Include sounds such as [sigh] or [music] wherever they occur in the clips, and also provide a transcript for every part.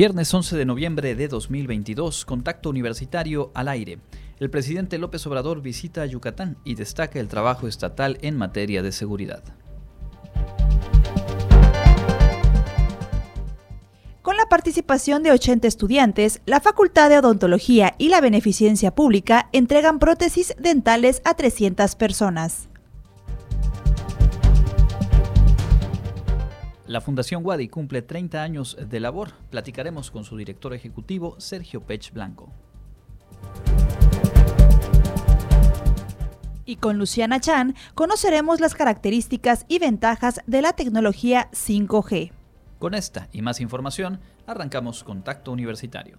Viernes 11 de noviembre de 2022, contacto universitario al aire. El presidente López Obrador visita Yucatán y destaca el trabajo estatal en materia de seguridad. Con la participación de 80 estudiantes, la Facultad de Odontología y la Beneficencia Pública entregan prótesis dentales a 300 personas. La Fundación Wadi cumple 30 años de labor. Platicaremos con su director ejecutivo, Sergio Pech Blanco. Y con Luciana Chan conoceremos las características y ventajas de la tecnología 5G. Con esta y más información, arrancamos Contacto Universitario.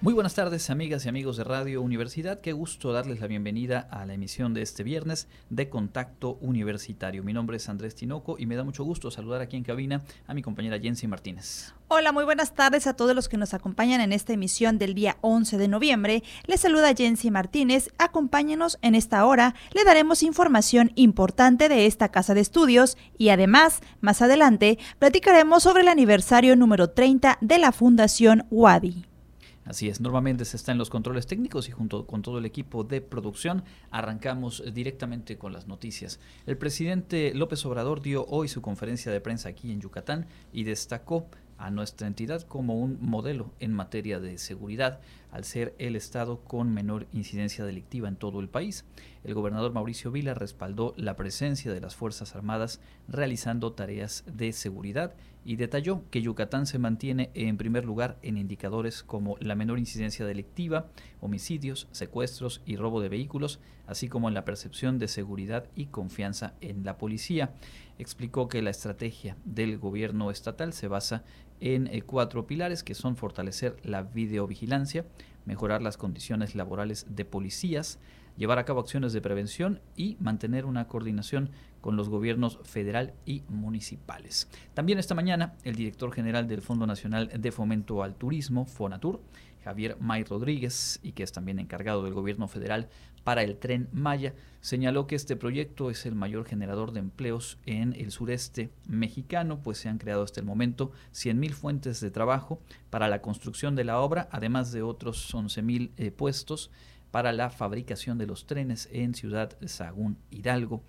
Muy buenas tardes, amigas y amigos de Radio Universidad. Qué gusto darles la bienvenida a la emisión de este viernes de Contacto Universitario. Mi nombre es Andrés Tinoco y me da mucho gusto saludar aquí en cabina a mi compañera Jensi Martínez. Hola, muy buenas tardes a todos los que nos acompañan en esta emisión del día 11 de noviembre. Les saluda Jensi Martínez. Acompáñenos en esta hora. Le daremos información importante de esta casa de estudios y además, más adelante, platicaremos sobre el aniversario número 30 de la Fundación Wadi. Así es, normalmente se está en los controles técnicos y junto con todo el equipo de producción arrancamos directamente con las noticias. El presidente López Obrador dio hoy su conferencia de prensa aquí en Yucatán y destacó a nuestra entidad como un modelo en materia de seguridad, al ser el estado con menor incidencia delictiva en todo el país. El gobernador Mauricio Vila respaldó la presencia de las Fuerzas Armadas realizando tareas de seguridad y detalló que Yucatán se mantiene en primer lugar en indicadores como la menor incidencia delictiva, homicidios, secuestros y robo de vehículos, así como en la percepción de seguridad y confianza en la policía. Explicó que la estrategia del gobierno estatal se basa en eh, cuatro pilares que son fortalecer la videovigilancia, mejorar las condiciones laborales de policías, llevar a cabo acciones de prevención y mantener una coordinación con los gobiernos federal y municipales. También esta mañana, el director general del Fondo Nacional de Fomento al Turismo, FONATUR, Javier May Rodríguez, y que es también encargado del gobierno federal para el tren Maya, señaló que este proyecto es el mayor generador de empleos en el sureste mexicano, pues se han creado hasta el momento 100.000 fuentes de trabajo para la construcción de la obra, además de otros 11.000 eh, puestos para la fabricación de los trenes en Ciudad Sagún Hidalgo.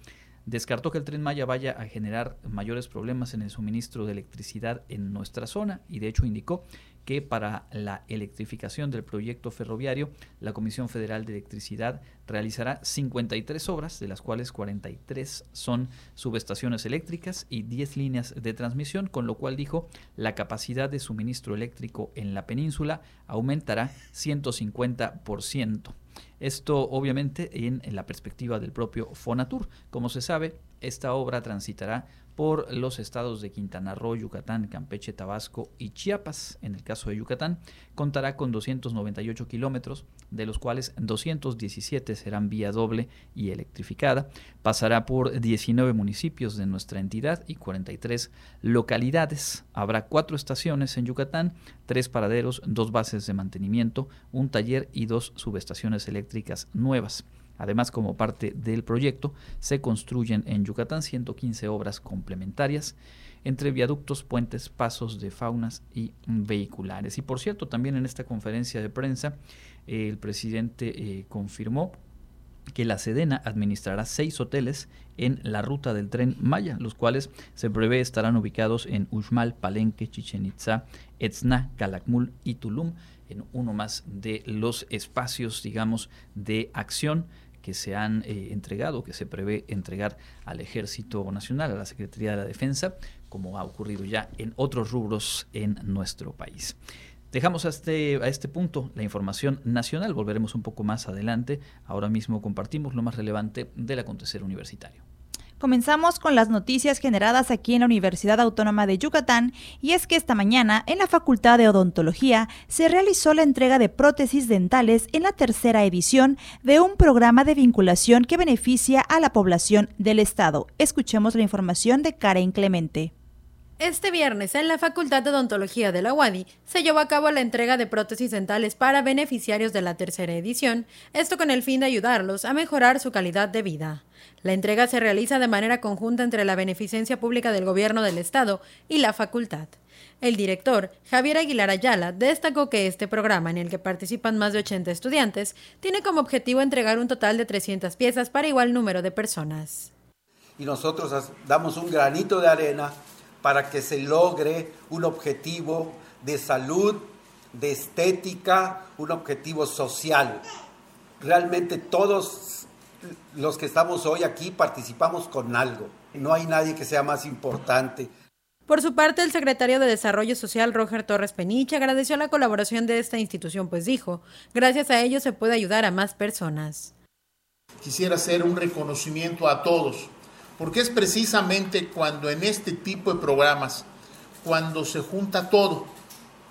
Descartó que el tren Maya vaya a generar mayores problemas en el suministro de electricidad en nuestra zona y de hecho indicó que para la electrificación del proyecto ferroviario, la Comisión Federal de Electricidad realizará 53 obras, de las cuales 43 son subestaciones eléctricas y 10 líneas de transmisión, con lo cual dijo la capacidad de suministro eléctrico en la península aumentará 150%. Esto obviamente en, en la perspectiva del propio Fonatur. Como se sabe, esta obra transitará por los estados de Quintana Roo, Yucatán, Campeche, Tabasco y Chiapas. En el caso de Yucatán, contará con 298 kilómetros, de los cuales 217 serán vía doble y electrificada. Pasará por 19 municipios de nuestra entidad y 43 localidades. Habrá cuatro estaciones en Yucatán, tres paraderos, dos bases de mantenimiento, un taller y dos subestaciones eléctricas nuevas. Además, como parte del proyecto, se construyen en Yucatán 115 obras complementarias entre viaductos, puentes, pasos de faunas y vehiculares. Y por cierto, también en esta conferencia de prensa, el presidente eh, confirmó que la Sedena administrará seis hoteles en la ruta del tren Maya, los cuales se prevé estarán ubicados en Uxmal, Palenque, Chichen Itza, Etzna, Calakmul y Tulum, en uno más de los espacios, digamos, de acción que se han eh, entregado, que se prevé entregar al Ejército Nacional, a la Secretaría de la Defensa, como ha ocurrido ya en otros rubros en nuestro país. Dejamos a este, a este punto la información nacional, volveremos un poco más adelante. Ahora mismo compartimos lo más relevante del acontecer universitario. Comenzamos con las noticias generadas aquí en la Universidad Autónoma de Yucatán y es que esta mañana en la Facultad de Odontología se realizó la entrega de prótesis dentales en la tercera edición de un programa de vinculación que beneficia a la población del Estado. Escuchemos la información de Karen Clemente. Este viernes, en la Facultad de Odontología de la UADI, se llevó a cabo la entrega de prótesis dentales para beneficiarios de la tercera edición, esto con el fin de ayudarlos a mejorar su calidad de vida. La entrega se realiza de manera conjunta entre la Beneficencia Pública del Gobierno del Estado y la facultad. El director, Javier Aguilar Ayala, destacó que este programa, en el que participan más de 80 estudiantes, tiene como objetivo entregar un total de 300 piezas para igual número de personas. Y nosotros damos un granito de arena para que se logre un objetivo de salud, de estética, un objetivo social. Realmente todos los que estamos hoy aquí participamos con algo. No hay nadie que sea más importante. Por su parte, el secretario de Desarrollo Social, Roger Torres Peniche, agradeció la colaboración de esta institución, pues dijo, gracias a ello se puede ayudar a más personas. Quisiera hacer un reconocimiento a todos, porque es precisamente cuando en este tipo de programas, cuando se junta todo,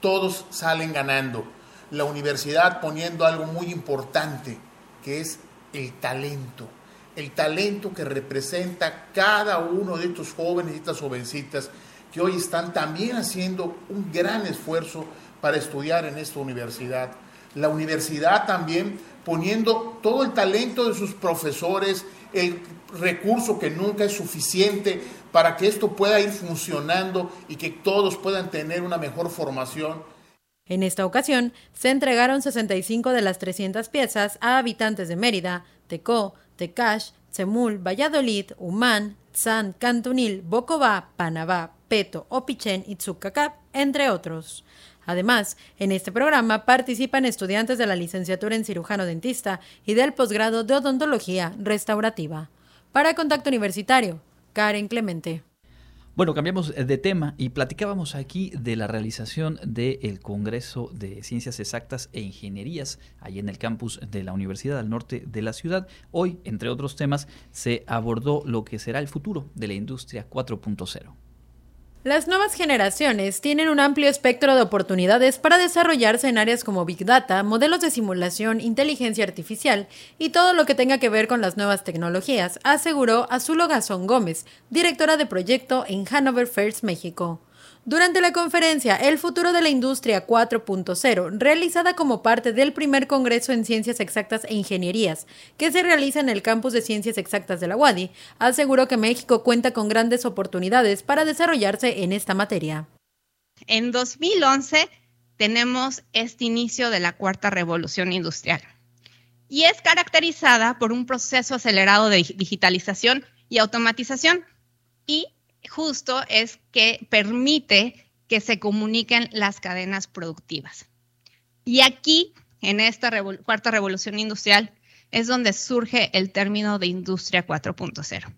todos salen ganando. La universidad poniendo algo muy importante, que es el talento. El talento que representa cada uno de estos jóvenes y estas jovencitas que hoy están también haciendo un gran esfuerzo para estudiar en esta universidad. La universidad también poniendo todo el talento de sus profesores, el recurso que nunca es suficiente para que esto pueda ir funcionando y que todos puedan tener una mejor formación. En esta ocasión, se entregaron 65 de las 300 piezas a habitantes de Mérida, Tecó, Tecash, Tzemul, Valladolid, Humán, Tzan, Cantunil, Bocobá, Panabá, Peto, Opichén y Tzucacap, entre otros. Además, en este programa participan estudiantes de la licenciatura en cirujano dentista y del posgrado de odontología restaurativa. Para Contacto Universitario, Karen Clemente. Bueno, cambiamos de tema y platicábamos aquí de la realización del Congreso de Ciencias Exactas e Ingenierías, ahí en el campus de la Universidad al norte de la ciudad. Hoy, entre otros temas, se abordó lo que será el futuro de la industria 4.0. Las nuevas generaciones tienen un amplio espectro de oportunidades para desarrollarse en áreas como Big Data, modelos de simulación, inteligencia artificial y todo lo que tenga que ver con las nuevas tecnologías, aseguró Azulo Gazón Gómez, directora de proyecto en Hanover First México. Durante la conferencia El futuro de la industria 4.0, realizada como parte del primer Congreso en Ciencias Exactas e Ingenierías, que se realiza en el campus de Ciencias Exactas de la UADI, aseguró que México cuenta con grandes oportunidades para desarrollarse en esta materia. En 2011 tenemos este inicio de la cuarta revolución industrial y es caracterizada por un proceso acelerado de digitalización y automatización y justo es que permite que se comuniquen las cadenas productivas. Y aquí, en esta cuarta revolución industrial, es donde surge el término de industria 4.0.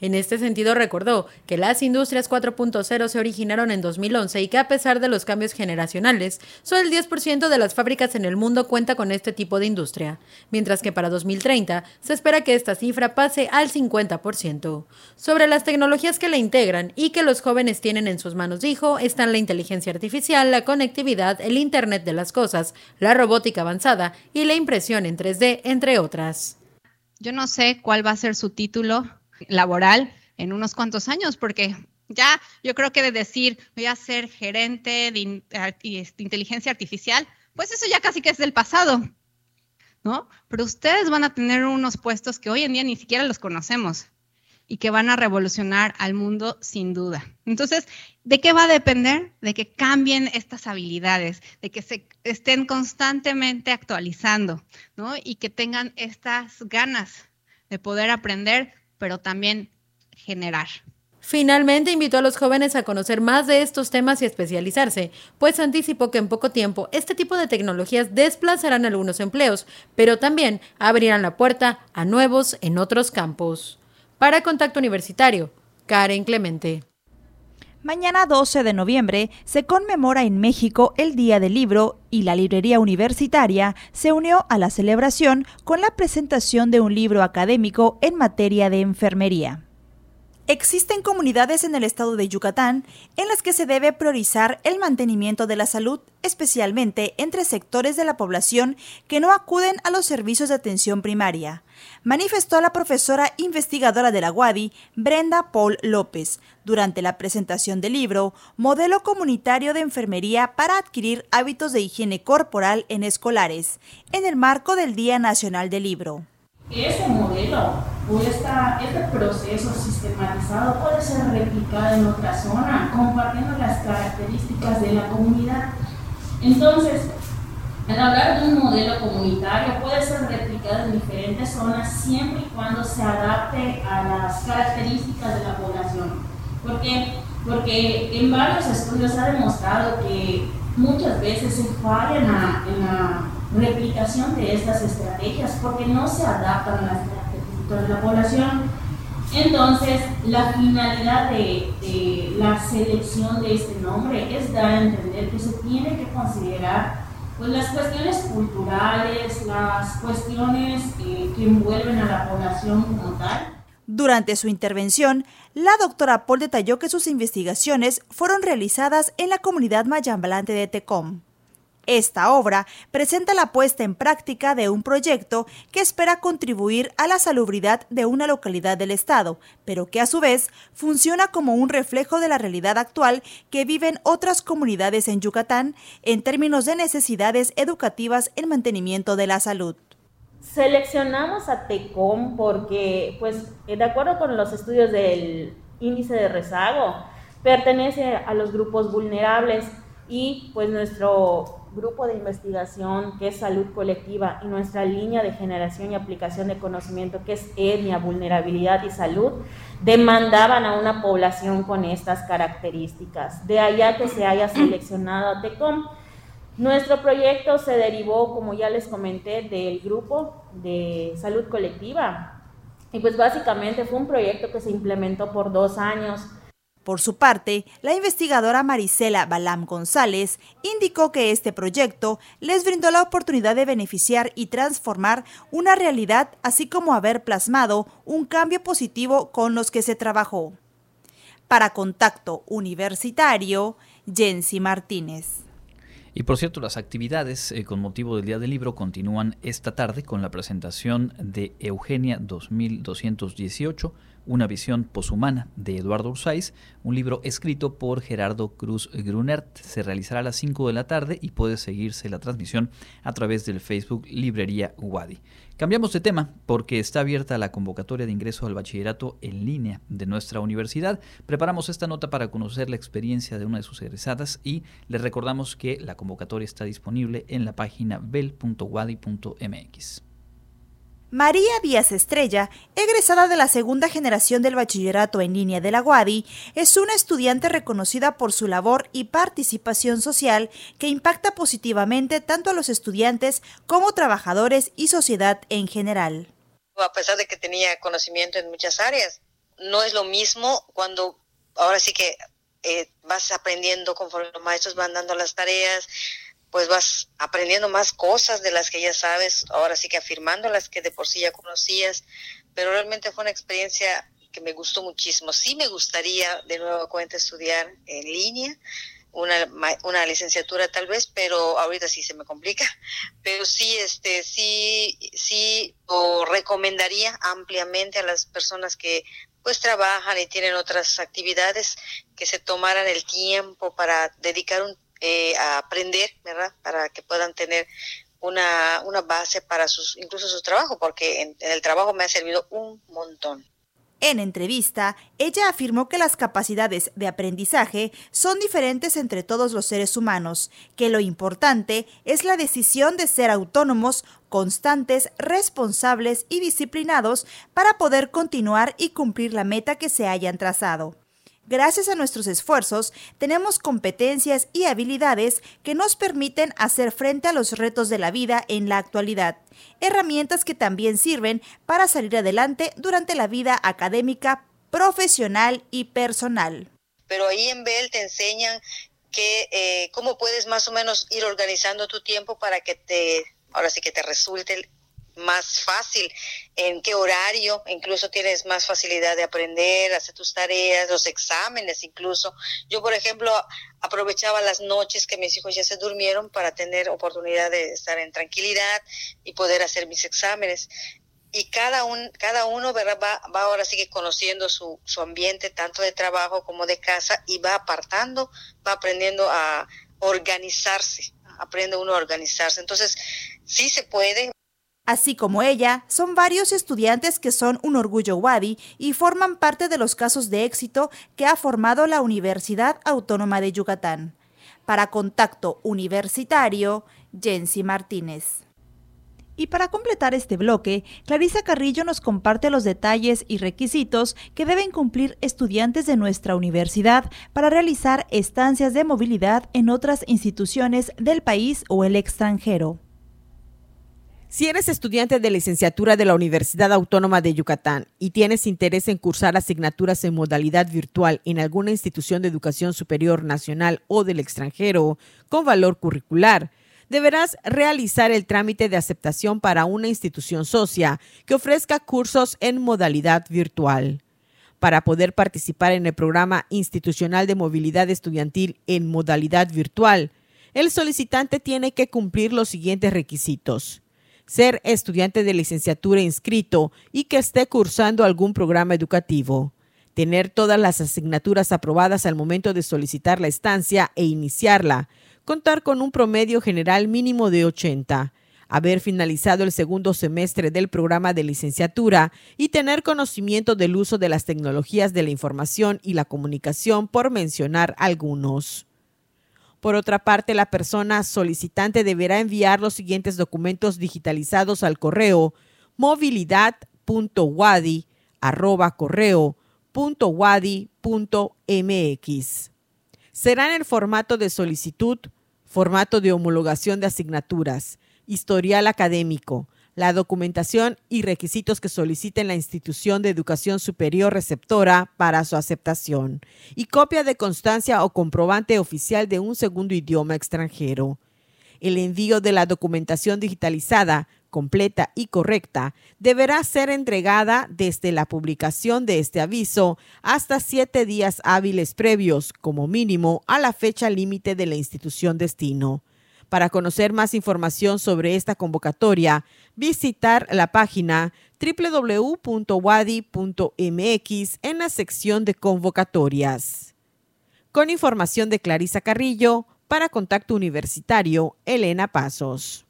En este sentido, recordó que las industrias 4.0 se originaron en 2011 y que a pesar de los cambios generacionales, solo el 10% de las fábricas en el mundo cuenta con este tipo de industria, mientras que para 2030 se espera que esta cifra pase al 50%. Sobre las tecnologías que la integran y que los jóvenes tienen en sus manos, dijo, están la inteligencia artificial, la conectividad, el Internet de las Cosas, la robótica avanzada y la impresión en 3D, entre otras. Yo no sé cuál va a ser su título laboral en unos cuantos años, porque ya yo creo que de decir voy a ser gerente de, este, inteligencia artificial, pues eso ya casi que es del pasado, ¿no? Pero ustedes van a tener unos puestos que hoy en día ni siquiera los conocemos y que van a revolucionar al mundo sin duda. Entonces, ¿de qué va a depender? De que cambien estas habilidades, de que se estén constantemente actualizando, ¿no? Y que tengan estas ganas de poder aprender pero también generar. Finalmente invitó a los jóvenes a conocer más de estos temas y especializarse, pues anticipó que en poco tiempo este tipo de tecnologías desplazarán algunos empleos, pero también abrirán la puerta a nuevos en otros campos. Para Contacto Universitario, Karen Clemente. Mañana 12 de noviembre se conmemora en México el Día del Libro y la Librería Universitaria se unió a la celebración con la presentación de un libro académico en materia de enfermería. Existen comunidades en el estado de Yucatán en las que se debe priorizar el mantenimiento de la salud, especialmente entre sectores de la población que no acuden a los servicios de atención primaria, manifestó la profesora investigadora de la UADI, Brenda Paul López, durante la presentación del libro Modelo Comunitario de Enfermería para adquirir hábitos de higiene corporal en escolares, en el marco del Día Nacional del Libro. Ese modelo o esta, este proceso sistematizado puede ser replicado en otra zona, compartiendo las características de la comunidad. Entonces, al hablar de un modelo comunitario puede ser replicado en diferentes zonas siempre y cuando se adapte a las características de la población. ¿Por qué? Porque en varios estudios ha demostrado que muchas veces se falla en la replicación de estas estrategias porque no se adaptan a las características de la población. Entonces, la finalidad de, la selección de este nombre es dar a entender que se tiene que considerar pues, las cuestiones culturales, las cuestiones eh, que envuelven a la población como tal. Durante su intervención, la doctora Paul detalló que sus investigaciones fueron realizadas en la comunidad mayambalante de Tecom. Esta obra presenta la puesta en práctica de un proyecto que espera contribuir a la salubridad de una localidad del Estado, pero que a su vez funciona como un reflejo de la realidad actual que viven otras comunidades en Yucatán en términos de necesidades educativas en mantenimiento de la salud. Seleccionamos a TECOM porque, pues, de acuerdo con los estudios del índice de rezago, pertenece a los grupos vulnerables y pues nuestro grupo de investigación que es salud colectiva y nuestra línea de generación y aplicación de conocimiento que es etnia, vulnerabilidad y salud, demandaban a una población con estas características. De allá que se haya seleccionado a TECOM. Nuestro proyecto se derivó, como ya les comenté, del grupo de salud colectiva. Y pues básicamente fue un proyecto que se implementó por dos años por su parte, la investigadora Marisela Balam González indicó que este proyecto les brindó la oportunidad de beneficiar y transformar una realidad, así como haber plasmado un cambio positivo con los que se trabajó. Para Contacto Universitario, Jensi Martínez. Y por cierto, las actividades eh, con motivo del Día del Libro continúan esta tarde con la presentación de Eugenia 2218 una visión poshumana de Eduardo Ursáiz, un libro escrito por Gerardo Cruz Grunert. Se realizará a las 5 de la tarde y puede seguirse la transmisión a través del Facebook Librería Wadi. Cambiamos de tema porque está abierta la convocatoria de ingreso al bachillerato en línea de nuestra universidad. Preparamos esta nota para conocer la experiencia de una de sus egresadas y les recordamos que la convocatoria está disponible en la página bel.wadi.mx. María Díaz Estrella, egresada de la segunda generación del bachillerato en línea de la Guadi, es una estudiante reconocida por su labor y participación social que impacta positivamente tanto a los estudiantes como trabajadores y sociedad en general. A pesar de que tenía conocimiento en muchas áreas, no es lo mismo cuando ahora sí que eh, vas aprendiendo conforme los maestros van dando las tareas, pues vas aprendiendo más cosas de las que ya sabes, ahora sí que afirmando las que de por sí ya conocías, pero realmente fue una experiencia que me gustó muchísimo. Sí me gustaría de nuevo cuenta estudiar en línea, una, una licenciatura tal vez, pero ahorita sí se me complica. [laughs] Pero sí, este, sí, sí lo recomendaría ampliamente a las personas que pues trabajan y tienen otras actividades que se tomaran el tiempo para dedicar un eh, a aprender, ¿verdad? Para que puedan tener una, una base para sus, incluso su trabajo, porque en, en el trabajo me ha servido un montón. En entrevista, ella afirmó que las capacidades de aprendizaje son diferentes entre todos los seres humanos, que lo importante es la decisión de ser autónomos, constantes, responsables y disciplinados para poder continuar y cumplir la meta que se hayan trazado. Gracias a nuestros esfuerzos, tenemos competencias y habilidades que nos permiten hacer frente a los retos de la vida en la actualidad, herramientas que también sirven para salir adelante durante la vida académica, profesional y personal. Pero ahí en BEL te enseñan que eh, cómo puedes más o menos ir organizando tu tiempo para que te, ahora sí que te resulte más fácil, en qué horario, incluso tienes más facilidad de aprender, hacer tus tareas, los exámenes incluso. Yo, por ejemplo, aprovechaba las noches que mis hijos ya se durmieron para tener oportunidad de estar en tranquilidad y poder hacer mis exámenes. Y cada, un, cada uno Va, va ahora sigue conociendo su, su ambiente, tanto de trabajo como de casa, y va apartando, va aprendiendo a organizarse, aprende uno a organizarse. Entonces, sí se puede, Así como ella, son varios estudiantes que son un orgullo Wadi y forman parte de los casos de éxito que ha formado la Universidad Autónoma de Yucatán. Para Contacto Universitario, Jensi Martínez. Y para completar este bloque, Clarisa Carrillo nos comparte los detalles y requisitos que deben cumplir estudiantes de nuestra universidad para realizar estancias de movilidad en otras instituciones del país o el extranjero. Si eres estudiante de licenciatura de la Universidad Autónoma de Yucatán y tienes interés en cursar asignaturas en modalidad virtual en alguna institución de educación superior nacional o del extranjero con valor curricular, deberás realizar el trámite de aceptación para una institución socia que ofrezca cursos en modalidad virtual. Para poder participar en el programa institucional de movilidad estudiantil en modalidad virtual, el solicitante tiene que cumplir los siguientes requisitos ser estudiante de licenciatura inscrito y que esté cursando algún programa educativo, tener todas las asignaturas aprobadas al momento de solicitar la estancia e iniciarla, contar con un promedio general mínimo de 80, haber finalizado el segundo semestre del programa de licenciatura y tener conocimiento del uso de las tecnologías de la información y la comunicación, por mencionar algunos. Por otra parte, la persona solicitante deberá enviar los siguientes documentos digitalizados al correo movilidad.wadi@correo.wadi.mx. Será en el formato de solicitud, formato de homologación de asignaturas, historial académico, la documentación y requisitos que soliciten la institución de educación superior receptora para su aceptación y copia de constancia o comprobante oficial de un segundo idioma extranjero. El envío de la documentación digitalizada, completa y correcta, deberá ser entregada desde la publicación de este aviso hasta siete días hábiles previos, como mínimo, a la fecha límite de la institución destino. Para conocer más información sobre esta convocatoria, visitar la página www.wadi.mx en la sección de convocatorias. Con información de Clarisa Carrillo, para Contacto Universitario, Elena Pasos.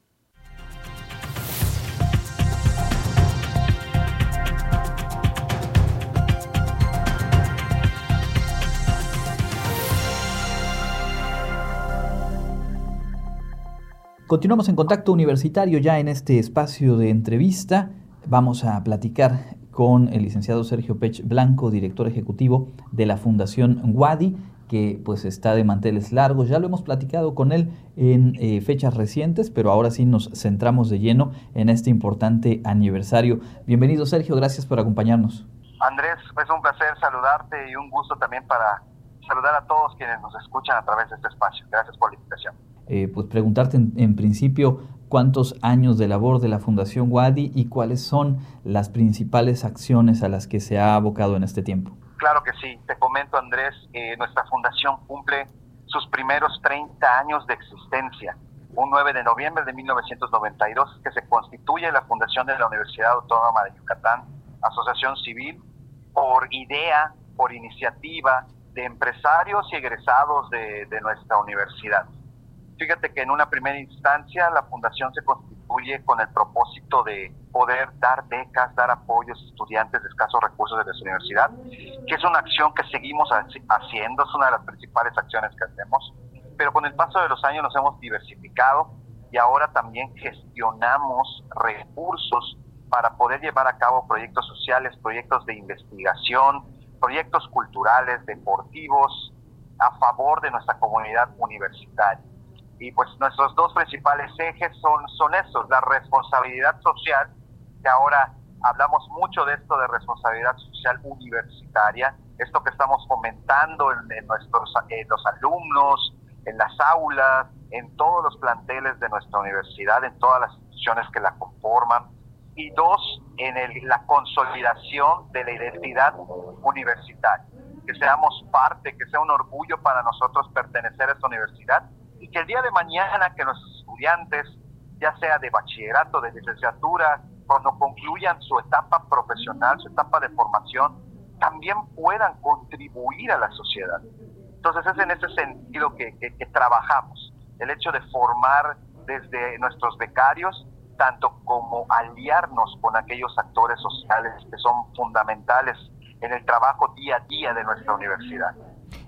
Continuamos en contacto universitario ya en este espacio de entrevista. Vamos a platicar con el licenciado Sergio Pech Blanco, director ejecutivo de la Fundación Wadi, que pues está de manteles largos. Ya lo hemos platicado con él en eh, fechas recientes, pero ahora sí nos centramos de lleno en este importante aniversario. Bienvenido Sergio, gracias por acompañarnos. Andrés, es un placer saludarte y un gusto también para saludar a todos quienes nos escuchan a través de este espacio. Gracias por la invitación. Eh, pues preguntarte en, principio cuántos años de labor de la Fundación Wadi y cuáles son las principales acciones a las que se ha abocado en este tiempo. Claro que sí, te comento Andrés, eh, nuestra fundación cumple sus primeros 30 años de existencia. Un 9 de noviembre de 1992 que se constituye la Fundación de la Universidad Autónoma de Yucatán, asociación civil, por idea, por iniciativa de empresarios y egresados de nuestra universidad. Fíjate que en una primera instancia la fundación se constituye con el propósito de poder dar becas, dar apoyos a estudiantes de escasos recursos de nuestra universidad, que es una acción que seguimos haciendo, es una de las principales acciones que hacemos, pero con el paso de los años nos hemos diversificado y ahora también gestionamos recursos para poder llevar a cabo proyectos sociales, proyectos de investigación, proyectos culturales, deportivos, a favor de nuestra comunidad universitaria. Y pues nuestros dos principales ejes son, son estos, la responsabilidad social, que ahora hablamos mucho de esto de responsabilidad social universitaria, esto que estamos fomentando en, nuestros en los alumnos, en las aulas, en todos los planteles de nuestra universidad, en todas las instituciones que la conforman, y dos, en la consolidación de la identidad universitaria. Que seamos parte, que sea un orgullo para nosotros pertenecer a esta universidad y que el día de mañana que nuestros estudiantes, ya sea de bachillerato, de licenciatura, cuando concluyan su etapa profesional, su etapa de formación, también puedan contribuir a la sociedad. Entonces es en ese sentido que, que trabajamos, el hecho de formar desde nuestros becarios tanto como aliarnos con aquellos actores sociales que son fundamentales en el trabajo día a día de nuestra universidad.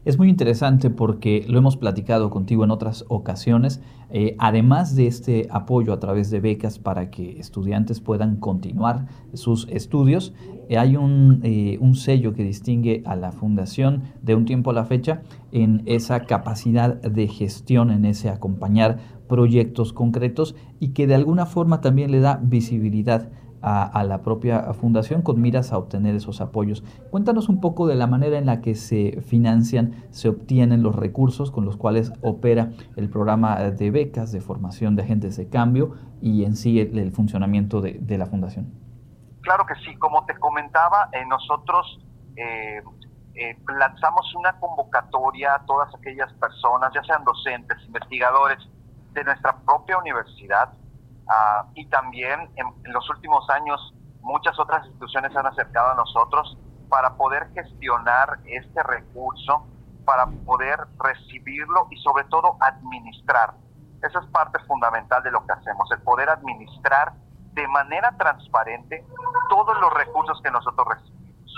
Es muy interesante porque lo hemos platicado contigo en otras ocasiones. Eh, además de este apoyo a través de becas para que estudiantes puedan continuar sus estudios, eh, hay un, eh, un, sello que distingue a la fundación de un tiempo a la fecha en esa capacidad de gestión, en ese acompañar proyectos concretos y que de alguna forma también le da visibilidad a, la propia fundación con miras a obtener esos apoyos. Cuéntanos un poco de la manera en la que se financian, se obtienen los recursos con los cuales opera el programa de becas de formación de agentes de cambio y en sí el, funcionamiento de, la fundación. Claro que sí, como te comentaba, eh, nosotros eh, eh, lanzamos una convocatoria a todas aquellas personas, ya sean docentes, investigadores de nuestra propia universidad, Ah, y también en, los últimos años muchas otras instituciones han acercado a nosotros para poder gestionar este recurso, para poder recibirlo y sobre todo administrar. Esa es parte fundamental de lo que hacemos, el poder administrar de manera transparente todos los recursos que nosotros recibimos.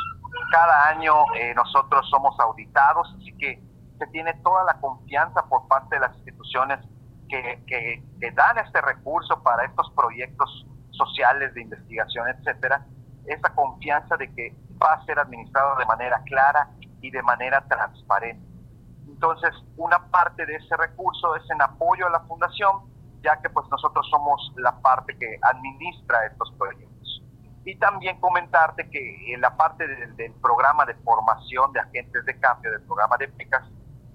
Cada año eh, nosotros somos auditados, así que se tiene toda la confianza por parte de las instituciones que, dan este recurso para estos proyectos sociales de investigación, etcétera, esa confianza de que va a ser administrado de manera clara y de manera transparente. Entonces, una parte de ese recurso es en apoyo a la fundación, ya que pues nosotros somos la parte que administra estos proyectos. Y también comentarte que en la parte del, del programa de formación de agentes de cambio, del programa de becas,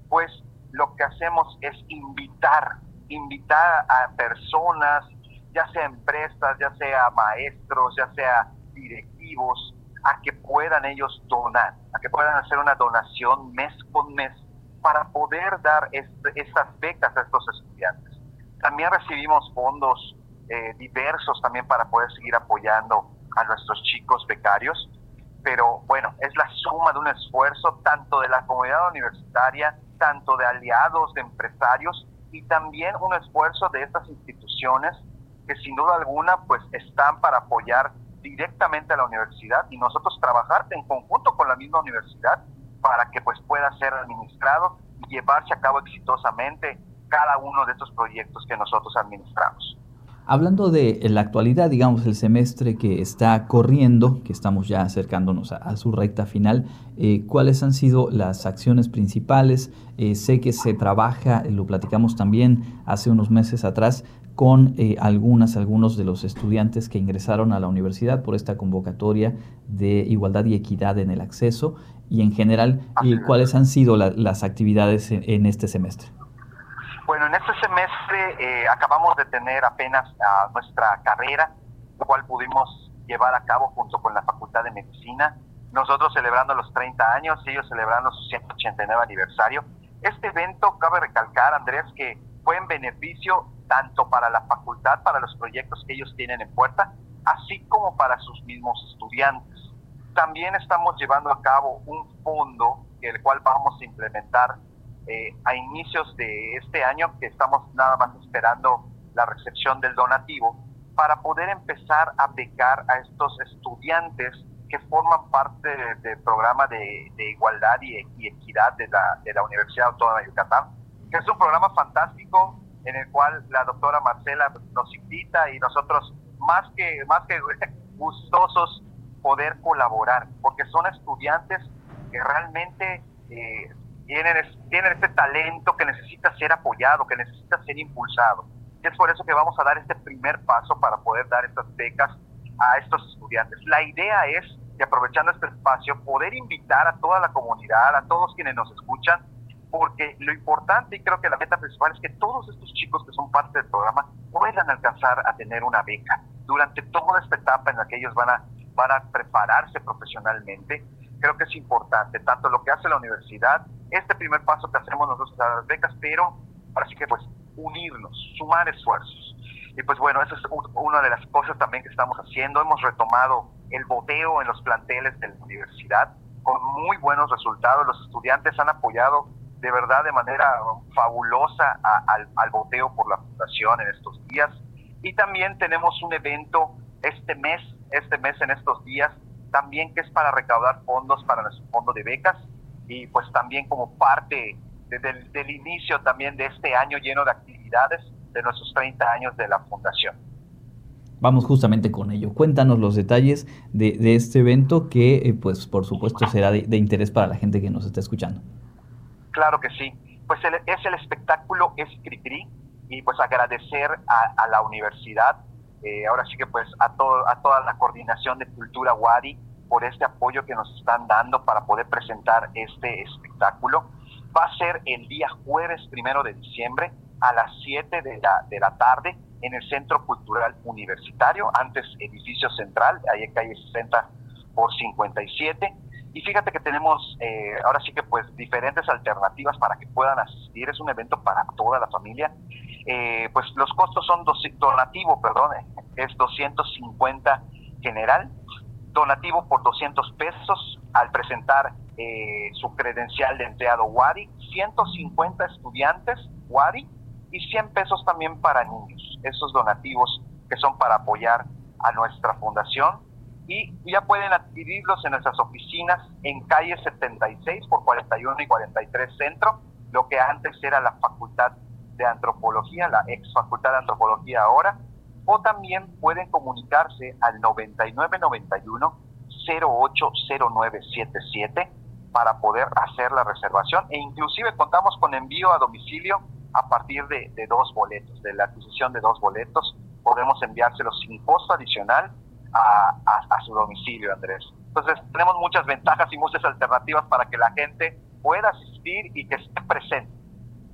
pues lo que hacemos es invitar invitar a personas, ya sea empresas, ya sea maestros, ya sea directivos, a que puedan ellos donar, a que puedan hacer una donación mes con mes para poder dar estas becas a estos estudiantes. También recibimos fondos eh, diversos también para poder seguir apoyando a nuestros chicos becarios, pero bueno, es la suma de un esfuerzo tanto de la comunidad universitaria, tanto de aliados, de empresarios y también un esfuerzo de estas instituciones que sin duda alguna pues están para apoyar directamente a la universidad y nosotros trabajar en conjunto con la misma universidad para que pues pueda ser administrado y llevarse a cabo exitosamente cada uno de estos proyectos que nosotros administramos. Hablando de la actualidad, digamos, el semestre que está corriendo, que estamos ya acercándonos a, su recta final, eh, ¿cuáles han sido las acciones principales? Eh, sé que se trabaja, lo platicamos también hace unos meses atrás, con eh, algunas, algunos de los estudiantes que ingresaron a la universidad por esta convocatoria de igualdad y equidad en el acceso y en general, ¿cuáles han sido las actividades en este semestre? Bueno, en este semestre eh, acabamos de tener apenas ah, nuestra carrera, la cual pudimos llevar a cabo junto con la Facultad de Medicina. Nosotros celebrando los 30 años, ellos celebrando su 189 aniversario. Este evento, cabe recalcar, Andrés, que fue en beneficio tanto para la facultad, para los proyectos que ellos tienen en puerta, así como para sus mismos estudiantes. También estamos llevando a cabo un fondo, el cual vamos a implementar eh, a inicios de este año, que estamos nada más esperando la recepción del donativo, para poder empezar a becar a estos estudiantes que forman parte del programa de, igualdad y, equidad de la, de la Universidad Autónoma de Yucatán, que es un programa fantástico en el cual la doctora Marcela nos invita y nosotros más que, más que [laughs] gustosos poder colaborar, porque son estudiantes que realmente eh, tienen, tienen este talento que necesita ser apoyado, que necesita ser impulsado. Y es por eso que vamos a dar este primer paso para poder dar estas becas a estos estudiantes. La idea es, y aprovechando este espacio, poder invitar a toda la comunidad, a todos quienes nos escuchan, porque lo importante y creo que la meta principal es que todos estos chicos que son parte del programa puedan alcanzar a tener una beca. durante toda esta etapa en la que ellos van a, van a prepararse profesionalmente. Creo que es importante, tanto lo que hace la universidad, este primer paso que hacemos nosotros a las becas, pero así que pues unirnos, sumar esfuerzos. Y pues bueno, esa es una de las cosas también que estamos haciendo. Hemos retomado el boteo en los planteles de la universidad con muy buenos resultados. Los estudiantes han apoyado de verdad de manera fabulosa al, al boteo por la fundación en estos días. Y también tenemos un evento este mes, este mes en estos días, también que es para recaudar fondos para nuestro fondo de becas y pues también como parte del, del inicio también de este año lleno de actividades de nuestros 30 años de la fundación. Vamos justamente con ello. Cuéntanos los detalles de, de este evento que, eh, pues, por supuesto, será de, de, interés para la gente que nos está escuchando. Claro que sí. Pues el, es el espectáculo Escricri y pues agradecer a, a la universidad, eh, ahora sí que pues a, todo, a toda la coordinación de Cultura Wadi por este apoyo que nos están dando para poder presentar este espectáculo. Va a ser el día jueves primero de diciembre a las 7 de la, de la tarde en el Centro Cultural Universitario, antes edificio central, ahí en calle 60 por 57. Y fíjate que tenemos eh, ahora sí que pues diferentes alternativas para que puedan asistir. Es un evento para toda la familia. Eh, pues los costos son donativo, perdón, es 250 general, donativo por 200 pesos al presentar eh, su credencial de empleado WADI, 150 estudiantes WADI y 100 pesos también para niños, esos donativos que son para apoyar a nuestra fundación y ya pueden adquirirlos en nuestras oficinas en calle 76 por 41 y 43 Centro, lo que antes era la Facultad de Antropología, la ex Facultad de Antropología ahora, o también pueden comunicarse al 9991 080977 para poder hacer la reservación. E inclusive contamos con envío a domicilio a partir de, dos boletos, de la adquisición de dos boletos, podemos enviárselos sin costo adicional a, su domicilio, Andrés. Entonces, tenemos muchas ventajas y muchas alternativas para que la gente pueda asistir y que esté presente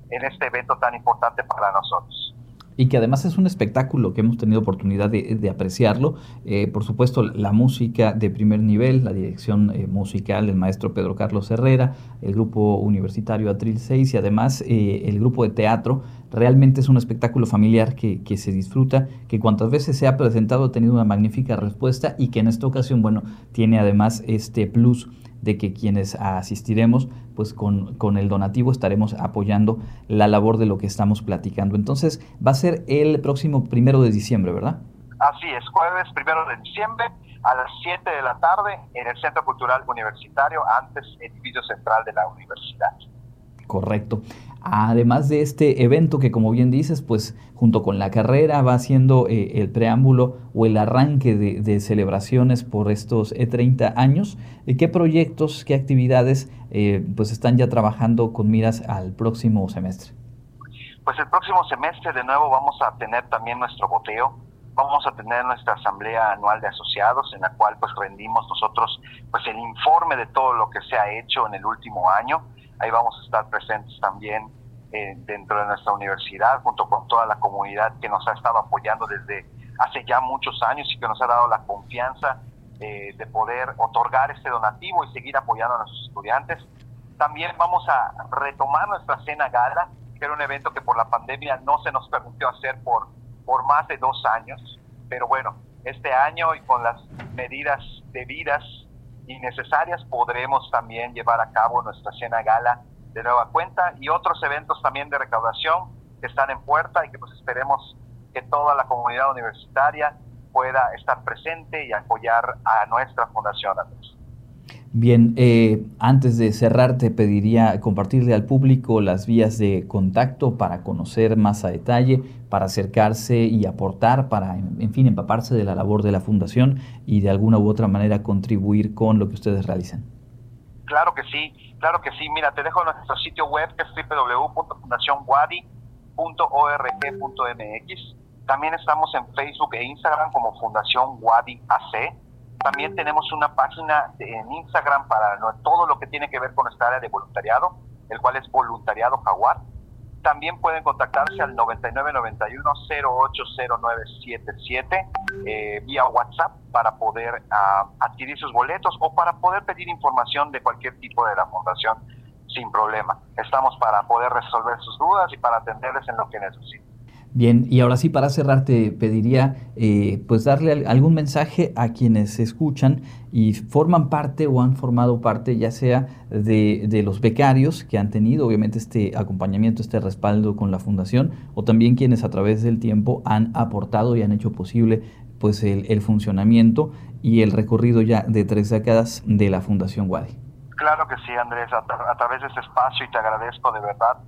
en este evento tan importante para nosotros y que además es un espectáculo que hemos tenido oportunidad de, apreciarlo. Eh, por supuesto, la música de primer nivel, la dirección eh, musical del maestro Pedro Carlos Herrera, el grupo universitario Atril 6 y además eh, el grupo de teatro. Realmente es un espectáculo familiar que, que, se disfruta, que cuantas veces se ha presentado ha tenido una magnífica respuesta y que en esta ocasión, bueno, tiene además este plus de que quienes asistiremos, pues con, con, el donativo estaremos apoyando la labor de lo que estamos platicando. Entonces, va a ser el próximo primero de diciembre, ¿verdad? Así es, jueves primero de diciembre a las 7 de la tarde en el Centro Cultural Universitario, antes edificio central de la universidad. Correcto. Además de este evento que como bien dices, pues junto con la carrera va siendo eh, el preámbulo o el arranque de, celebraciones por estos 30 e años, ¿qué proyectos, qué actividades eh, pues están ya trabajando con miras al próximo semestre? Pues el próximo semestre de nuevo vamos a tener también nuestro boteo, vamos a tener nuestra asamblea anual de asociados en la cual pues rendimos nosotros pues el informe de todo lo que se ha hecho en el último año Ahí vamos a estar presentes también eh, dentro de nuestra universidad, junto con toda la comunidad que nos ha estado apoyando desde hace ya muchos años y que nos ha dado la confianza eh, de poder otorgar este donativo y seguir apoyando a nuestros estudiantes. También vamos a retomar nuestra cena gala, que era un evento que por la pandemia no se nos permitió hacer por, por más de dos años. Pero bueno, este año y con las medidas debidas y necesarias podremos también llevar a cabo nuestra cena gala de nueva cuenta y otros eventos también de recaudación que están en puerta y que pues esperemos que toda la comunidad universitaria pueda estar presente y apoyar a nuestra fundación. Bien, eh, antes de cerrar te pediría compartirle al público las vías de contacto para conocer más a detalle, para acercarse y aportar, para, en fin, empaparse de la labor de la Fundación y de alguna u otra manera contribuir con lo que ustedes realizan. Claro que sí, claro que sí. Mira, te dejo nuestro sitio web que es www.fundacionwadi.org.mx. También estamos en Facebook e Instagram como Fundación Wadi AC también tenemos una página en Instagram para todo lo que tiene que ver con nuestra área de voluntariado, el cual es Voluntariado Jaguar. también pueden contactarse al 9991-080977 eh, vía WhatsApp para poder ah, adquirir sus boletos o para poder pedir información de cualquier tipo de la fundación sin problema. Estamos para poder resolver sus dudas y para atenderles en lo que necesiten. Bien, y ahora sí, para cerrar, te pediría eh, pues darle algún mensaje a quienes escuchan y forman parte o han formado parte ya sea de, de, los becarios que han tenido obviamente este acompañamiento, este respaldo con la fundación, o también quienes a través del tiempo han aportado y han hecho posible pues el, funcionamiento y el recorrido ya de tres décadas de la Fundación Wadi. Claro que sí, Andrés, a, a través de este espacio y te agradezco de verdad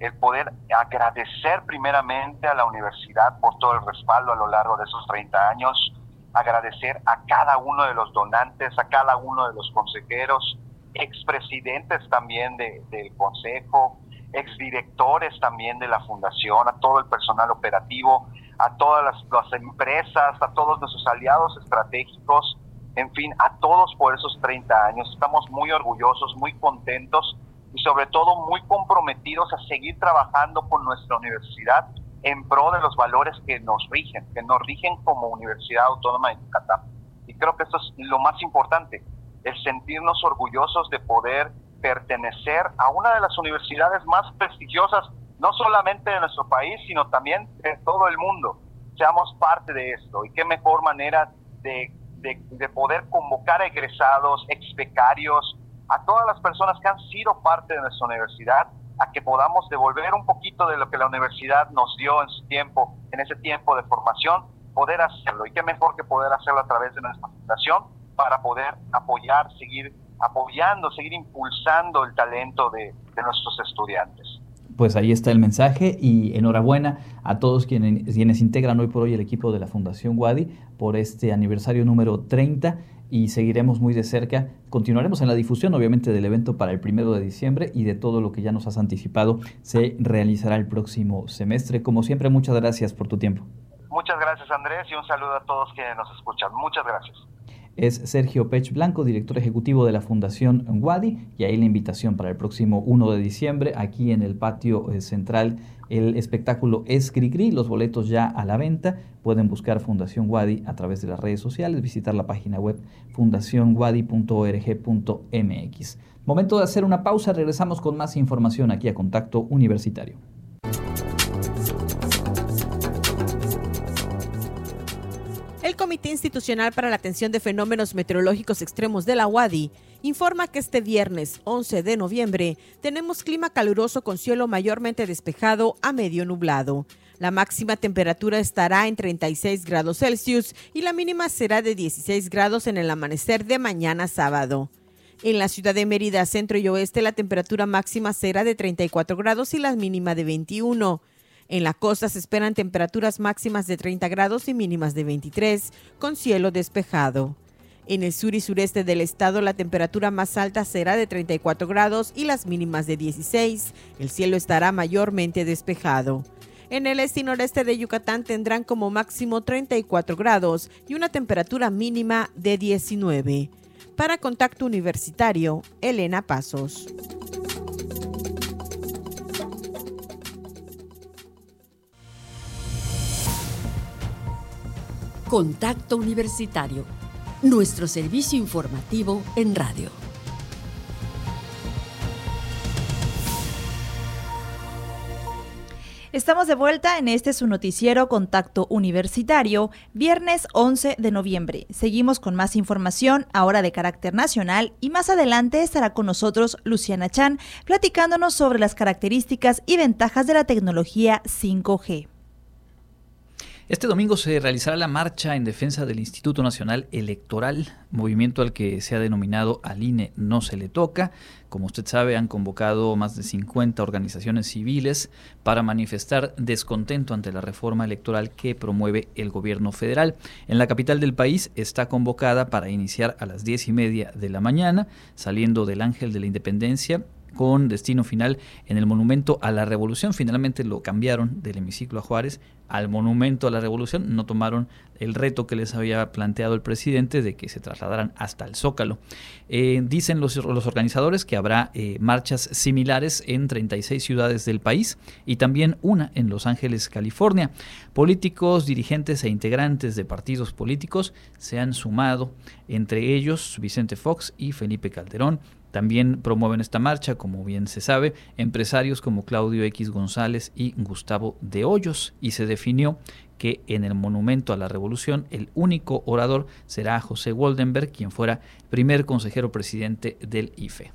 el poder agradecer primeramente a la universidad por todo el respaldo a lo largo de esos 30 años, agradecer a cada uno de los donantes, a cada uno de los consejeros, expresidentes también del consejo, exdirectores también de la fundación, a todo el personal operativo, a todas las, las empresas, a todos nuestros aliados estratégicos, en fin, a todos por esos 30 años. Estamos muy orgullosos, muy contentos y sobre todo muy comprometidos a seguir trabajando con nuestra universidad en pro de los valores que nos rigen, que nos rigen como Universidad Autónoma de Yucatán. Y creo que esto es lo más importante, el sentirnos orgullosos de poder pertenecer a una de las universidades más prestigiosas, no solamente de nuestro país, sino también de todo el mundo. Seamos parte de esto. Y qué mejor manera de, de, de poder convocar a egresados, ex becarios, a todas las personas que han sido parte de nuestra universidad, a que podamos devolver un poquito de lo que la universidad nos dio en su tiempo, en ese tiempo de formación, poder hacerlo. Y qué mejor que poder hacerlo a través de nuestra fundación para poder apoyar, seguir apoyando, seguir impulsando el talento de, nuestros estudiantes. Pues ahí está el mensaje y enhorabuena a todos quienes, quienes integran hoy por hoy el equipo de la Fundación Wadi por este aniversario número 30 y seguiremos muy de cerca. Continuaremos en la difusión, obviamente, del evento para el primero de diciembre y de todo lo que ya nos has anticipado se realizará el próximo semestre. Como siempre, muchas gracias por tu tiempo. Muchas gracias, Andrés, y un saludo a todos quienes nos escuchan. Muchas gracias. Es Sergio Pech Blanco, director ejecutivo de la Fundación Wadi, y ahí la invitación para el próximo 1 de diciembre, aquí en el patio eh, central el espectáculo es Cricri, los boletos ya a la venta. Pueden buscar Fundación Wadi a través de las redes sociales, visitar la página web fundacionwadi.org.mx. Momento de hacer una pausa, regresamos con más información aquí a Contacto Universitario. El Comité Institucional para la Atención de Fenómenos Meteorológicos Extremos de la UADI informa que este viernes 11 de noviembre tenemos clima caluroso con cielo mayormente despejado a medio nublado. La máxima temperatura estará en 36 grados Celsius y la mínima será de 16 grados en el amanecer de mañana sábado. En la ciudad de Mérida, centro y oeste, la temperatura máxima será de 34 grados y la mínima de 21. En la costa se esperan temperaturas máximas de 30 grados y mínimas de 23, con cielo despejado. En el sur y sureste del estado la temperatura más alta será de 34 grados y las mínimas de 16. El cielo estará mayormente despejado. En el este y noreste de Yucatán tendrán como máximo 34 grados y una temperatura mínima de 19. Para Contacto Universitario, Elena Pasos. Contacto Universitario nuestro servicio informativo en radio. Estamos de vuelta en este su noticiero Contacto Universitario, viernes 11 de noviembre. Seguimos con más información, ahora de carácter nacional, y más adelante estará con nosotros Luciana Chan, platicándonos sobre las características y ventajas de la tecnología 5G. Este domingo se realizará la marcha en defensa del Instituto Nacional Electoral, movimiento al que se ha denominado al INE no se le toca. Como usted sabe, han convocado más de 50 organizaciones civiles para manifestar descontento ante la reforma electoral que promueve el gobierno federal. En la capital del país está convocada para iniciar a las 10 y media de la mañana, saliendo del Ángel de la Independencia con destino final en el Monumento a la Revolución. Finalmente lo cambiaron del hemiciclo a Juárez al monumento a la revolución, no tomaron el reto que les había planteado el presidente de que se trasladaran hasta el Zócalo. Eh, dicen los, organizadores que habrá eh, marchas similares en 36 ciudades del país y también una en Los Ángeles, California. Políticos, dirigentes e integrantes de partidos políticos se han sumado, entre ellos Vicente Fox y Felipe Calderón, también promueven esta marcha, como bien se sabe, empresarios como Claudio X González y Gustavo de Hoyos, y se definió que en el Monumento a la Revolución el único orador será José Woldenberg, quien fuera primer consejero presidente del IFE.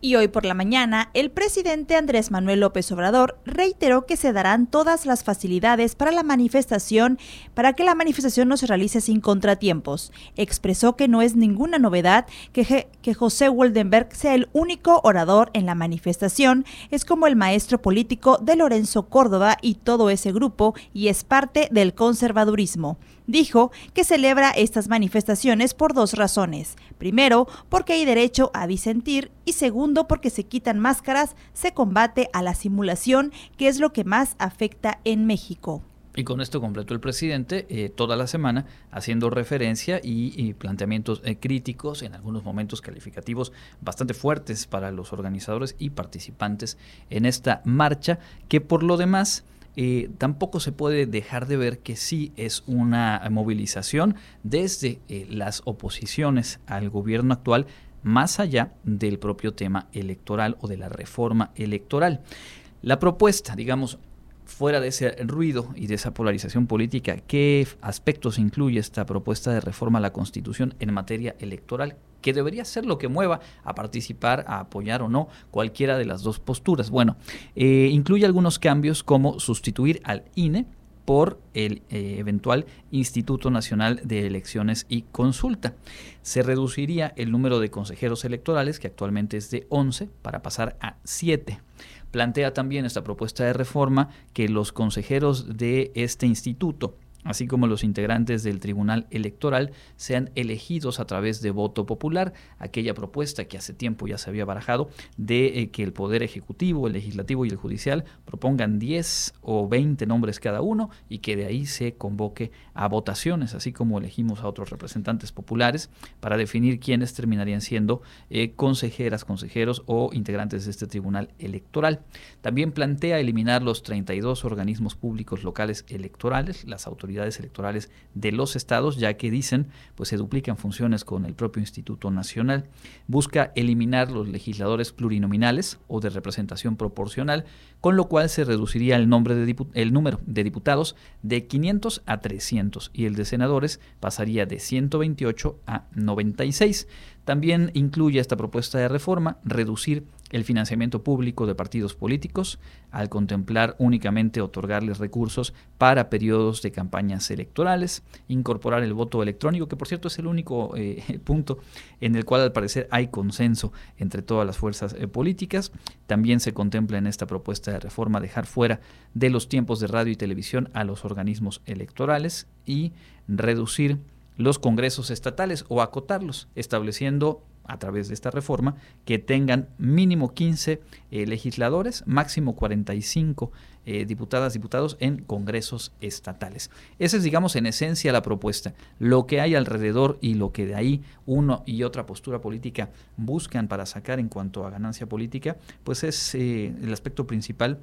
Y hoy por la mañana, el presidente Andrés Manuel López Obrador reiteró que se darán todas las facilidades para la manifestación, para que la manifestación no se realice sin contratiempos. Expresó que no es ninguna novedad que, que José Woldenberg sea el único orador en la manifestación, es como el maestro político de Lorenzo Córdoba y todo ese grupo, y es parte del conservadurismo dijo que celebra estas manifestaciones por dos razones. Primero, porque hay derecho a disentir y segundo, porque se quitan máscaras, se combate a la simulación, que es lo que más afecta en México. Y con esto completó el presidente eh, toda la semana haciendo referencia y, planteamientos eh, críticos, en algunos momentos calificativos bastante fuertes para los organizadores y participantes en esta marcha, que por lo demás eh, tampoco se puede dejar de ver que sí es una movilización desde eh, las oposiciones al gobierno actual más allá del propio tema electoral o de la reforma electoral. La propuesta, digamos, fuera de ese ruido y de esa polarización política, ¿qué aspectos incluye esta propuesta de reforma a la Constitución en materia electoral? Que debería ser lo que mueva a participar, a apoyar o no cualquiera de las dos posturas. Bueno, eh, incluye algunos cambios como sustituir al INE por el eh, eventual Instituto Nacional de Elecciones y Consulta. Se reduciría el número de consejeros electorales, que actualmente es de 11, para pasar a 7. Plantea también esta propuesta de reforma que los consejeros de este instituto así como los integrantes del Tribunal Electoral sean elegidos a través de voto popular, aquella propuesta que hace tiempo ya se había barajado de eh, que el Poder Ejecutivo, el Legislativo y el Judicial propongan 10 o 20 nombres cada uno y que de ahí se convoque a votaciones, así como elegimos a otros representantes populares para definir quiénes terminarían siendo eh, consejeras, consejeros o integrantes de este Tribunal Electoral. También plantea eliminar los 32 organismos públicos locales electorales, las autoridades electorales de los estados, ya que dicen, pues se duplican funciones con el propio Instituto Nacional. Busca eliminar los legisladores plurinominales o de representación proporcional, con lo cual se reduciría el, nombre de el número de diputados de 500 a 300 y el de senadores pasaría de 128 a 96. También incluye esta propuesta de reforma reducir el financiamiento público de partidos políticos al contemplar únicamente otorgarles recursos para periodos de campañas electorales, incorporar el voto electrónico, que por cierto es el único eh, [laughs] punto en el cual al parecer hay consenso entre todas las fuerzas eh, políticas. También se contempla en esta propuesta de reforma dejar fuera de los tiempos de radio y televisión a los organismos electorales y reducir los congresos estatales o acotarlos, estableciendo a través de esta reforma que tengan mínimo 15 eh, legisladores, máximo 45 eh, diputadas, diputados en congresos estatales. Esa es, digamos, en esencia la propuesta. Lo que hay alrededor y lo que de ahí uno y otra postura política buscan para sacar en cuanto a ganancia política, pues es eh, el aspecto principal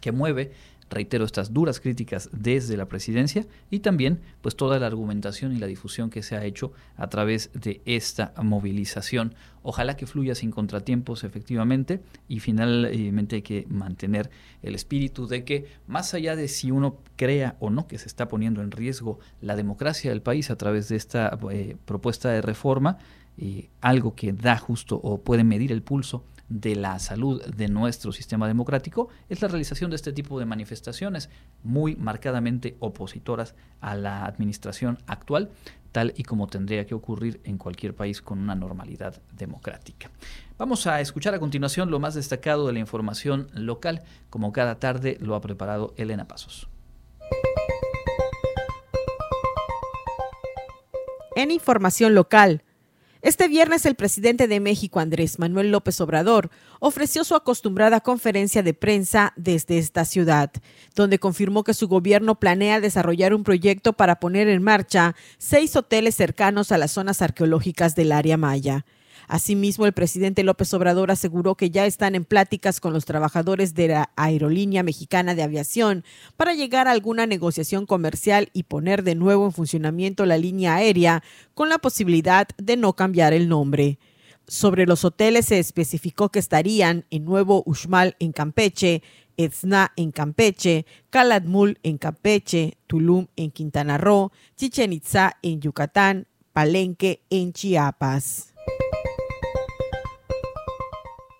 que mueve reitero estas duras críticas desde la presidencia y también pues toda la argumentación y la difusión que se ha hecho a través de esta movilización. Ojalá que fluya sin contratiempos efectivamente y finalmente hay que mantener el espíritu de que más allá de si uno crea o no que se está poniendo en riesgo la democracia del país a través de esta eh, propuesta de reforma, eh, algo que da justo o puede medir el pulso de la salud de nuestro sistema democrático es la realización de este tipo de manifestaciones muy marcadamente opositoras a la administración actual, tal y como tendría que ocurrir en cualquier país con una normalidad democrática. Vamos a escuchar a continuación lo más destacado de la información local, como cada tarde lo ha preparado Elena Pasos. En información local, Este viernes el presidente de México, Andrés Manuel López Obrador, ofreció su acostumbrada conferencia de prensa desde esta ciudad, donde confirmó que su gobierno planea desarrollar un proyecto para poner en marcha seis hoteles cercanos a las zonas arqueológicas del área maya. Asimismo, el presidente López Obrador aseguró que ya están en pláticas con los trabajadores de la Aerolínea Mexicana de Aviación para llegar a alguna negociación comercial y poner de nuevo en funcionamiento la línea aérea con la posibilidad de no cambiar el nombre. Sobre los hoteles se especificó que estarían en Nuevo Uxmal en Campeche, Etzna en Campeche, Calatmul en Campeche, Tulum en Quintana Roo, Chichen Itza en Yucatán, Palenque en Chiapas.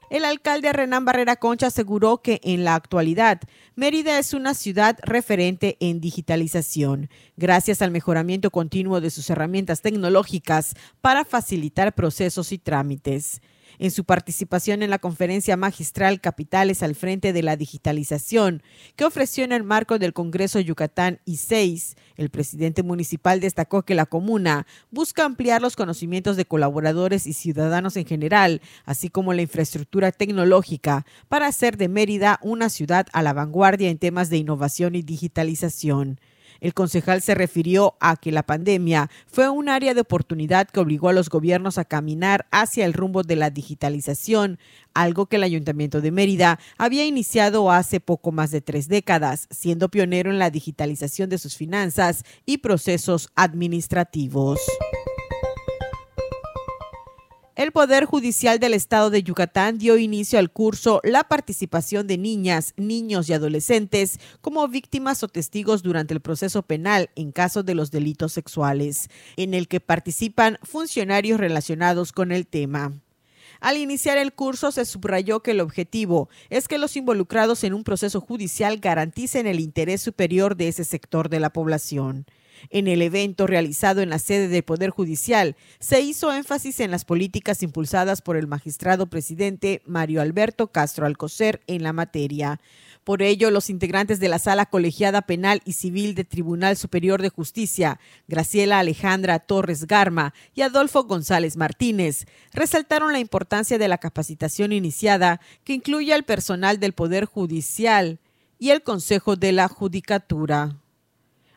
El alcalde Renán Barrera Concha aseguró que en la actualidad Mérida es una ciudad referente en digitalización, gracias al mejoramiento continuo de sus herramientas tecnológicas para facilitar procesos y trámites en su participación en la conferencia magistral Capitales al frente de la digitalización que ofreció en el marco del Congreso Yucatán y 6, el presidente municipal destacó que la comuna busca ampliar los conocimientos de colaboradores y ciudadanos en general, así como la infraestructura tecnológica para hacer de Mérida una ciudad a la vanguardia en temas de innovación y digitalización. El concejal se refirió a que la pandemia fue un área de oportunidad que obligó a los gobiernos a caminar hacia el rumbo de la digitalización, algo que el Ayuntamiento de Mérida había iniciado hace poco más de tres décadas, siendo pionero en la digitalización de sus finanzas y procesos administrativos. El Poder Judicial del Estado de Yucatán dio inicio al curso La participación de niñas, niños y adolescentes como víctimas o testigos durante el proceso penal en caso de los delitos sexuales, en el que participan funcionarios relacionados con el tema. Al iniciar el curso se subrayó que el objetivo es que los involucrados en un proceso judicial garanticen el interés superior de ese sector de la población. En el evento realizado en la sede del Poder Judicial, se hizo énfasis en las políticas impulsadas por el magistrado presidente Mario Alberto Castro Alcocer en la materia. Por ello, los integrantes de la Sala Colegiada Penal y Civil de Tribunal Superior de Justicia, Graciela Alejandra Torres Garma y Adolfo González Martínez, resaltaron la importancia de la capacitación iniciada que incluye al personal del Poder Judicial y el Consejo de la Judicatura.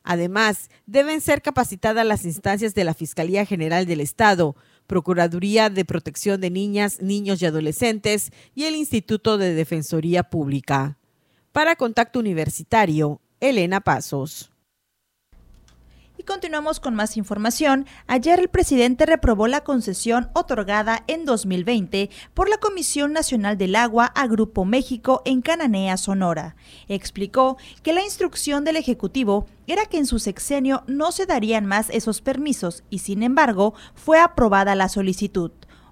Además, deben ser capacitadas las instancias de la Fiscalía General del Estado, Procuraduría de Protección de Niñas, Niños y Adolescentes y el Instituto de Defensoría Pública. Para Contacto Universitario, Elena Pasos. Y continuamos con más información. Ayer el presidente reprobó la concesión otorgada en 2020 por la Comisión Nacional del Agua a Grupo México en Cananea, Sonora. Explicó que la instrucción del Ejecutivo era que en su sexenio no se darían más esos permisos y sin embargo fue aprobada la solicitud.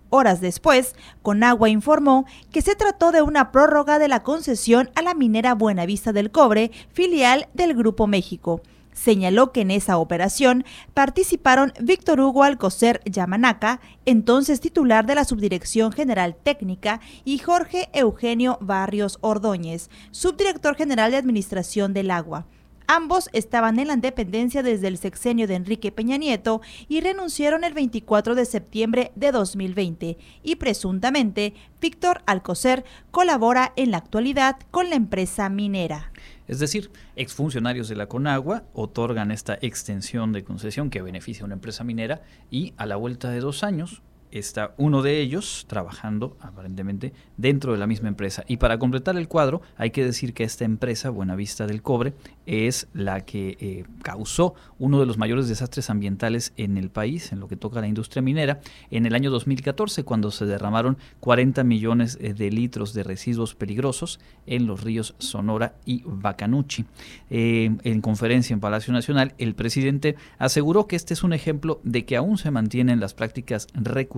Horas después, Conagua informó que se trató de una prórroga de la concesión a la minera Buenavista del Cobre, filial del Grupo México señaló que en esa operación participaron Víctor Hugo Alcocer Yamanaca, entonces titular de la Subdirección General Técnica, y Jorge Eugenio Barrios Ordóñez, subdirector general de Administración del Agua. Ambos estaban en la dependencia desde el sexenio de Enrique Peña Nieto y renunciaron el 24 de septiembre de 2020 y presuntamente Víctor Alcocer colabora en la actualidad con la empresa minera. Es decir, exfuncionarios de la Conagua otorgan esta extensión de concesión que beneficia a una empresa minera y a la vuelta de dos años está uno de ellos trabajando aparentemente dentro de la misma empresa. Y para completar el cuadro, hay que decir que esta empresa, Buenavista del Cobre, es la que eh, causó uno de los mayores desastres ambientales en el país, en lo que toca a la industria minera, en el año 2014, cuando se derramaron 40 millones eh, de litros de residuos peligrosos en los ríos Sonora y Bacanuchi. Eh, en conferencia en Palacio Nacional, el presidente aseguró que este es un ejemplo de que aún se mantienen las prácticas recurrentes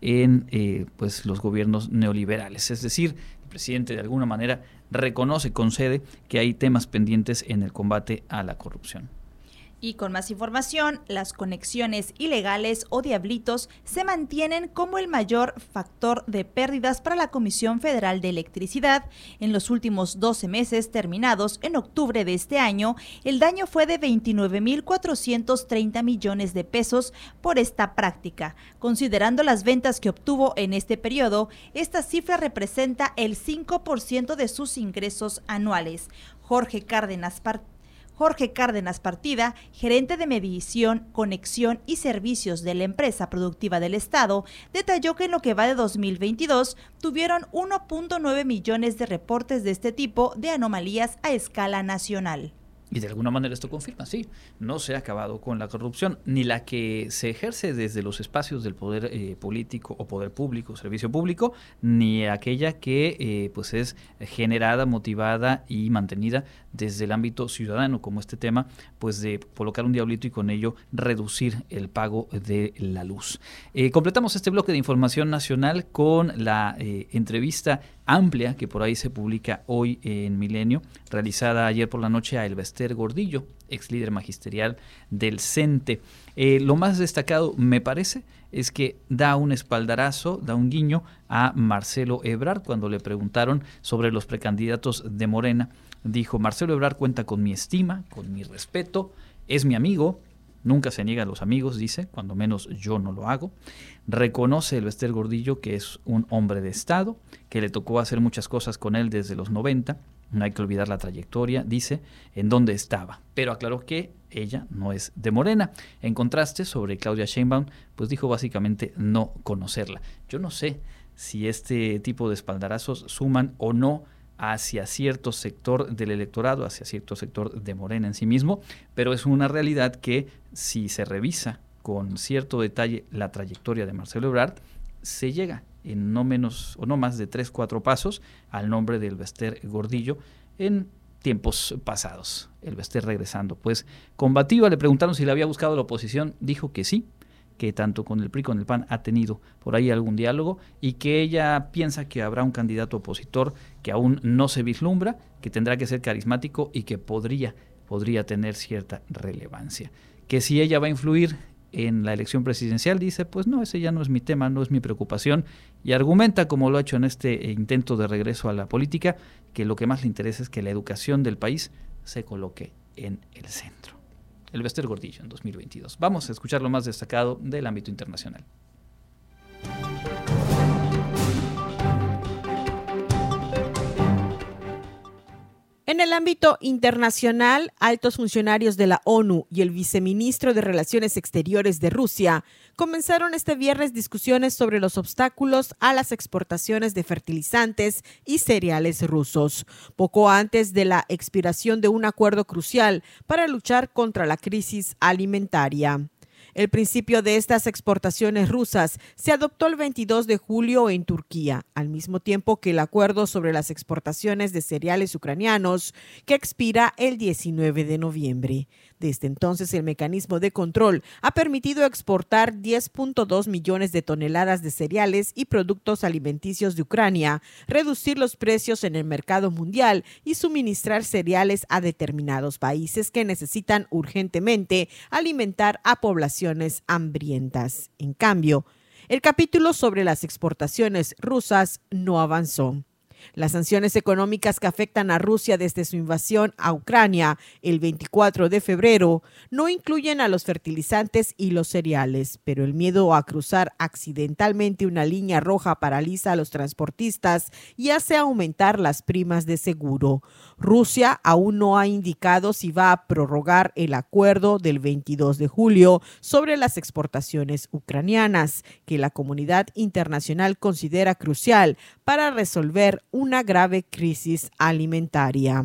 en pues los gobiernos neoliberales. Es decir, el presidente de alguna manera reconoce, concede que hay temas pendientes en el combate a la corrupción. Y con más información, las conexiones ilegales o diablitos se mantienen como el mayor factor de pérdidas para la Comisión Federal de Electricidad. En los últimos 12 meses terminados en octubre de este año, el daño fue de 29.430 millones de pesos por esta práctica. Considerando las ventas que obtuvo en este periodo, esta cifra representa el 5% de sus ingresos anuales. Jorge Cárdenas Jorge Cárdenas Partida, gerente de medición, conexión y servicios de la empresa productiva del Estado, detalló que en lo que va de 2022 tuvieron 1.9 millones de reportes de este tipo de anomalías a escala nacional. Y de alguna manera esto confirma, sí, no se ha acabado con la corrupción, ni la que se ejerce desde los espacios del poder eh, político o poder público, servicio público, ni aquella que eh, pues es generada, motivada y mantenida desde el ámbito ciudadano, como este tema, pues de colocar un diablito y con ello reducir el pago de la luz. Eh, completamos este bloque de información nacional con la entrevista amplia que por ahí se publica hoy en Milenio, realizada ayer por la noche a Elvester Gordillo, ex líder magisterial del CENTE. Eh, lo más destacado, me parece, es que da un espaldarazo, da un guiño a Marcelo Ebrard cuando le preguntaron sobre los precandidatos de Morena. Dijo, Marcelo Ebrard cuenta con mi estima, con mi respeto, es mi amigo, Nunca se niega a los amigos, dice, cuando menos yo no lo hago. Reconoce el Bester Gordillo que es un hombre de Estado, que le tocó hacer muchas cosas con él desde los 90. No hay que olvidar la trayectoria, dice, en dónde estaba. Pero aclaró que ella no es de Morena. En contraste, sobre Claudia Sheinbaum, pues dijo básicamente no conocerla. Yo no sé si este tipo de espaldarazos suman o no hacia cierto sector del electorado, hacia cierto sector de Morena en sí mismo, pero es una realidad que si se revisa con cierto detalle la trayectoria de Marcelo Ebrard, se llega en no menos o no más de tres, cuatro pasos al nombre del Bester Gordillo en tiempos pasados. El Bester regresando, pues combativa, le preguntaron si le había buscado la oposición, dijo que sí, que tanto con el PRI con el PAN ha tenido por ahí algún diálogo y que ella piensa que habrá un candidato opositor que aún no se vislumbra, que tendrá que ser carismático y que podría, podría tener cierta relevancia. Que si ella va a influir en la elección presidencial, dice, pues no, ese ya no es mi tema, no es mi preocupación, y argumenta, como lo ha hecho en este intento de regreso a la política, que lo que más le interesa es que la educación del país se coloque en el centro el Bester Gordillo en 2022. Vamos a escuchar lo más destacado del ámbito internacional. El ámbito internacional, altos funcionarios de la ONU y el viceministro de Relaciones Exteriores de Rusia comenzaron este viernes discusiones sobre los obstáculos a las exportaciones de fertilizantes y cereales rusos, poco antes de la expiración de un acuerdo crucial para luchar contra la crisis alimentaria. El principio de estas exportaciones rusas se adoptó el 22 de julio en Turquía, al mismo tiempo que el acuerdo sobre las exportaciones de cereales ucranianos, que expira el 19 de noviembre. Desde entonces, el mecanismo de control ha permitido exportar 10.2 millones de toneladas de cereales y productos alimenticios de Ucrania, reducir los precios en el mercado mundial y suministrar cereales a determinados países que necesitan urgentemente alimentar a poblaciones hambrientas. En cambio, el capítulo sobre las exportaciones rusas no avanzó. Las sanciones económicas que afectan a Rusia desde su invasión a Ucrania el 24 de febrero no incluyen a los fertilizantes y los cereales, pero el miedo a cruzar accidentalmente una línea roja paraliza a los transportistas y hace aumentar las primas de seguro. Rusia aún no ha indicado si va a prorrogar el acuerdo del 22 de julio sobre las exportaciones ucranianas, que la comunidad internacional considera crucial para resolver una grave crisis alimentaria.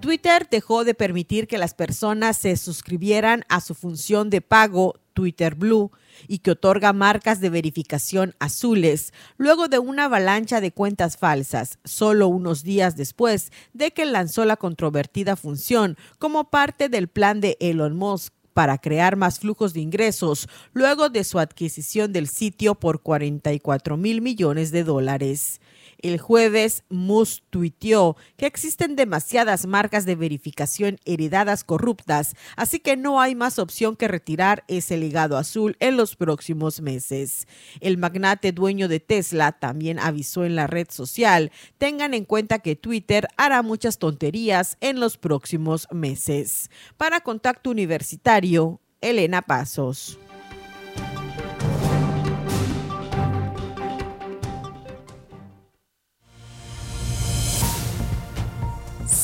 Twitter dejó de permitir que las personas se suscribieran a su función de pago Twitter Blue y que otorga marcas de verificación azules luego de una avalancha de cuentas falsas, solo unos días después de que lanzó la controvertida función como parte del plan de Elon Musk para crear más flujos de ingresos luego de su adquisición del sitio por 44 mil millones de dólares. El jueves, Mus tuiteó que existen demasiadas marcas de verificación heredadas corruptas, así que no hay más opción que retirar ese legado azul en los próximos meses. El magnate dueño de Tesla también avisó en la red social, tengan en cuenta que Twitter hará muchas tonterías en los próximos meses. Para Contacto Universitario, Elena Pasos.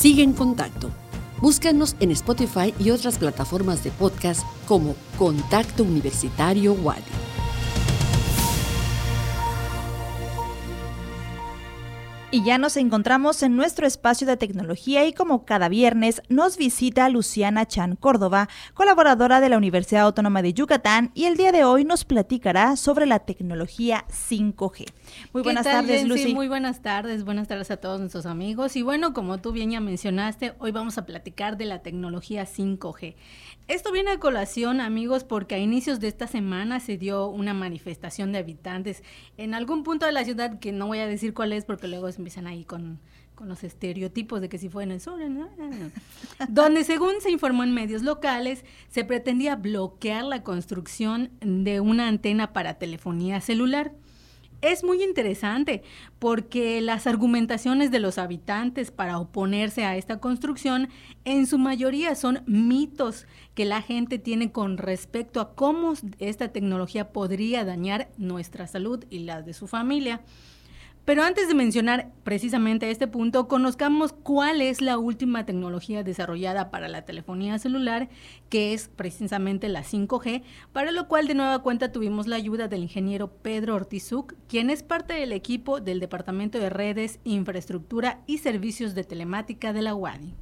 Sigue en contacto. Búscanos en Spotify y otras plataformas de podcast como Contacto Universitario Wadi. Y ya nos encontramos en nuestro espacio de tecnología y como cada viernes nos visita Luciana Chan Córdoba, colaboradora de la Universidad Autónoma de Yucatán y el día de hoy nos platicará sobre la tecnología 5G. Muy buenas tardes, Lucy. Muy buenas tardes, buenas tardes a todos nuestros amigos. Y bueno, como tú bien ya mencionaste, hoy vamos a platicar de la tecnología 5G. Esto viene a colación, amigos, porque a inicios de esta semana se dio una manifestación de habitantes en algún punto de la ciudad, que no voy a decir cuál es, porque luego empiezan ahí con, los estereotipos de que si fue en el sur, [laughs] donde según se informó en medios locales, se pretendía bloquear la construcción de una antena para telefonía celular es muy interesante porque las argumentaciones de los habitantes para oponerse a esta construcción en su mayoría son mitos que la gente tiene con respecto a cómo esta tecnología podría dañar nuestra salud y la de su familia. Pero antes de mencionar precisamente este punto, conozcamos cuál es la última tecnología desarrollada para la telefonía celular, que es precisamente la 5G, para lo cual de nueva cuenta tuvimos la ayuda del ingeniero Pedro Ortizuc, quien es parte del equipo del Departamento de Redes, Infraestructura y Servicios de Telemática de la UADI.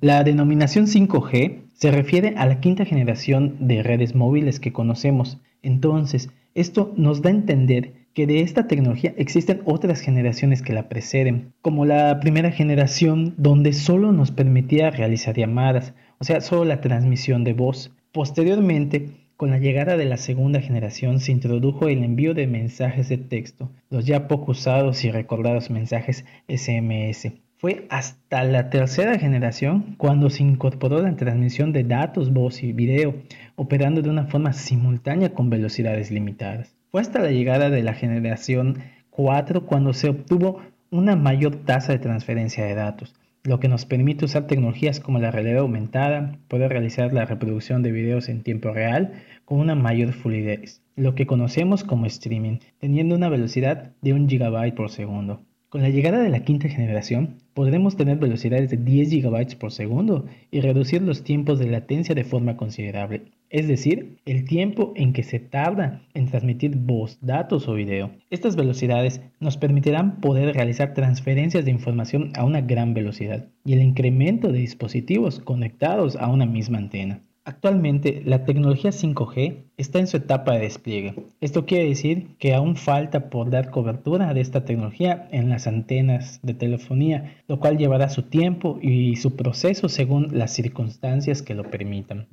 La denominación 5G se refiere a la quinta generación de redes móviles que conocemos. Entonces, esto nos da a entender que de esta tecnología existen otras generaciones que la preceden, como la primera generación donde solo nos permitía realizar llamadas, o sea, solo la transmisión de voz. Posteriormente, con la llegada de la segunda generación se introdujo el envío de mensajes de texto, los ya poco usados y recordados mensajes SMS. Fue hasta la tercera generación cuando se incorporó la transmisión de datos, voz y video, operando de una forma simultánea con velocidades limitadas. Fue hasta la llegada de la generación 4 cuando se obtuvo una mayor tasa de transferencia de datos, lo que nos permite usar tecnologías como la realidad aumentada, poder realizar la reproducción de videos en tiempo real con una mayor fluidez, lo que conocemos como streaming, teniendo una velocidad de 1 GB por segundo. Con la llegada de la quinta generación, podremos tener velocidades de 10 GB por segundo y reducir los tiempos de latencia de forma considerable, es decir, el tiempo en que se tarda en transmitir voz, datos o video. Estas velocidades nos permitirán poder realizar transferencias de información a una gran velocidad y el incremento de dispositivos conectados a una misma antena. Actualmente, la tecnología 5G está en su etapa de despliegue. Esto quiere decir que aún falta por dar cobertura de esta tecnología en las antenas de telefonía, lo cual llevará su tiempo y su proceso según las circunstancias que lo permitan.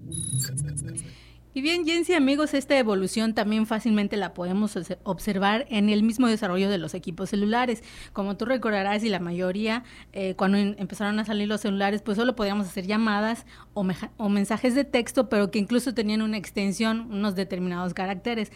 Y bien, Jensi, amigos, esta evolución también fácilmente la podemos observar en el mismo desarrollo de los equipos celulares. Como tú recordarás, y la mayoría, eh, cuando empezaron a salir los celulares, pues solo podíamos hacer llamadas o, o mensajes de texto, pero que incluso tenían una extensión, unos determinados caracteres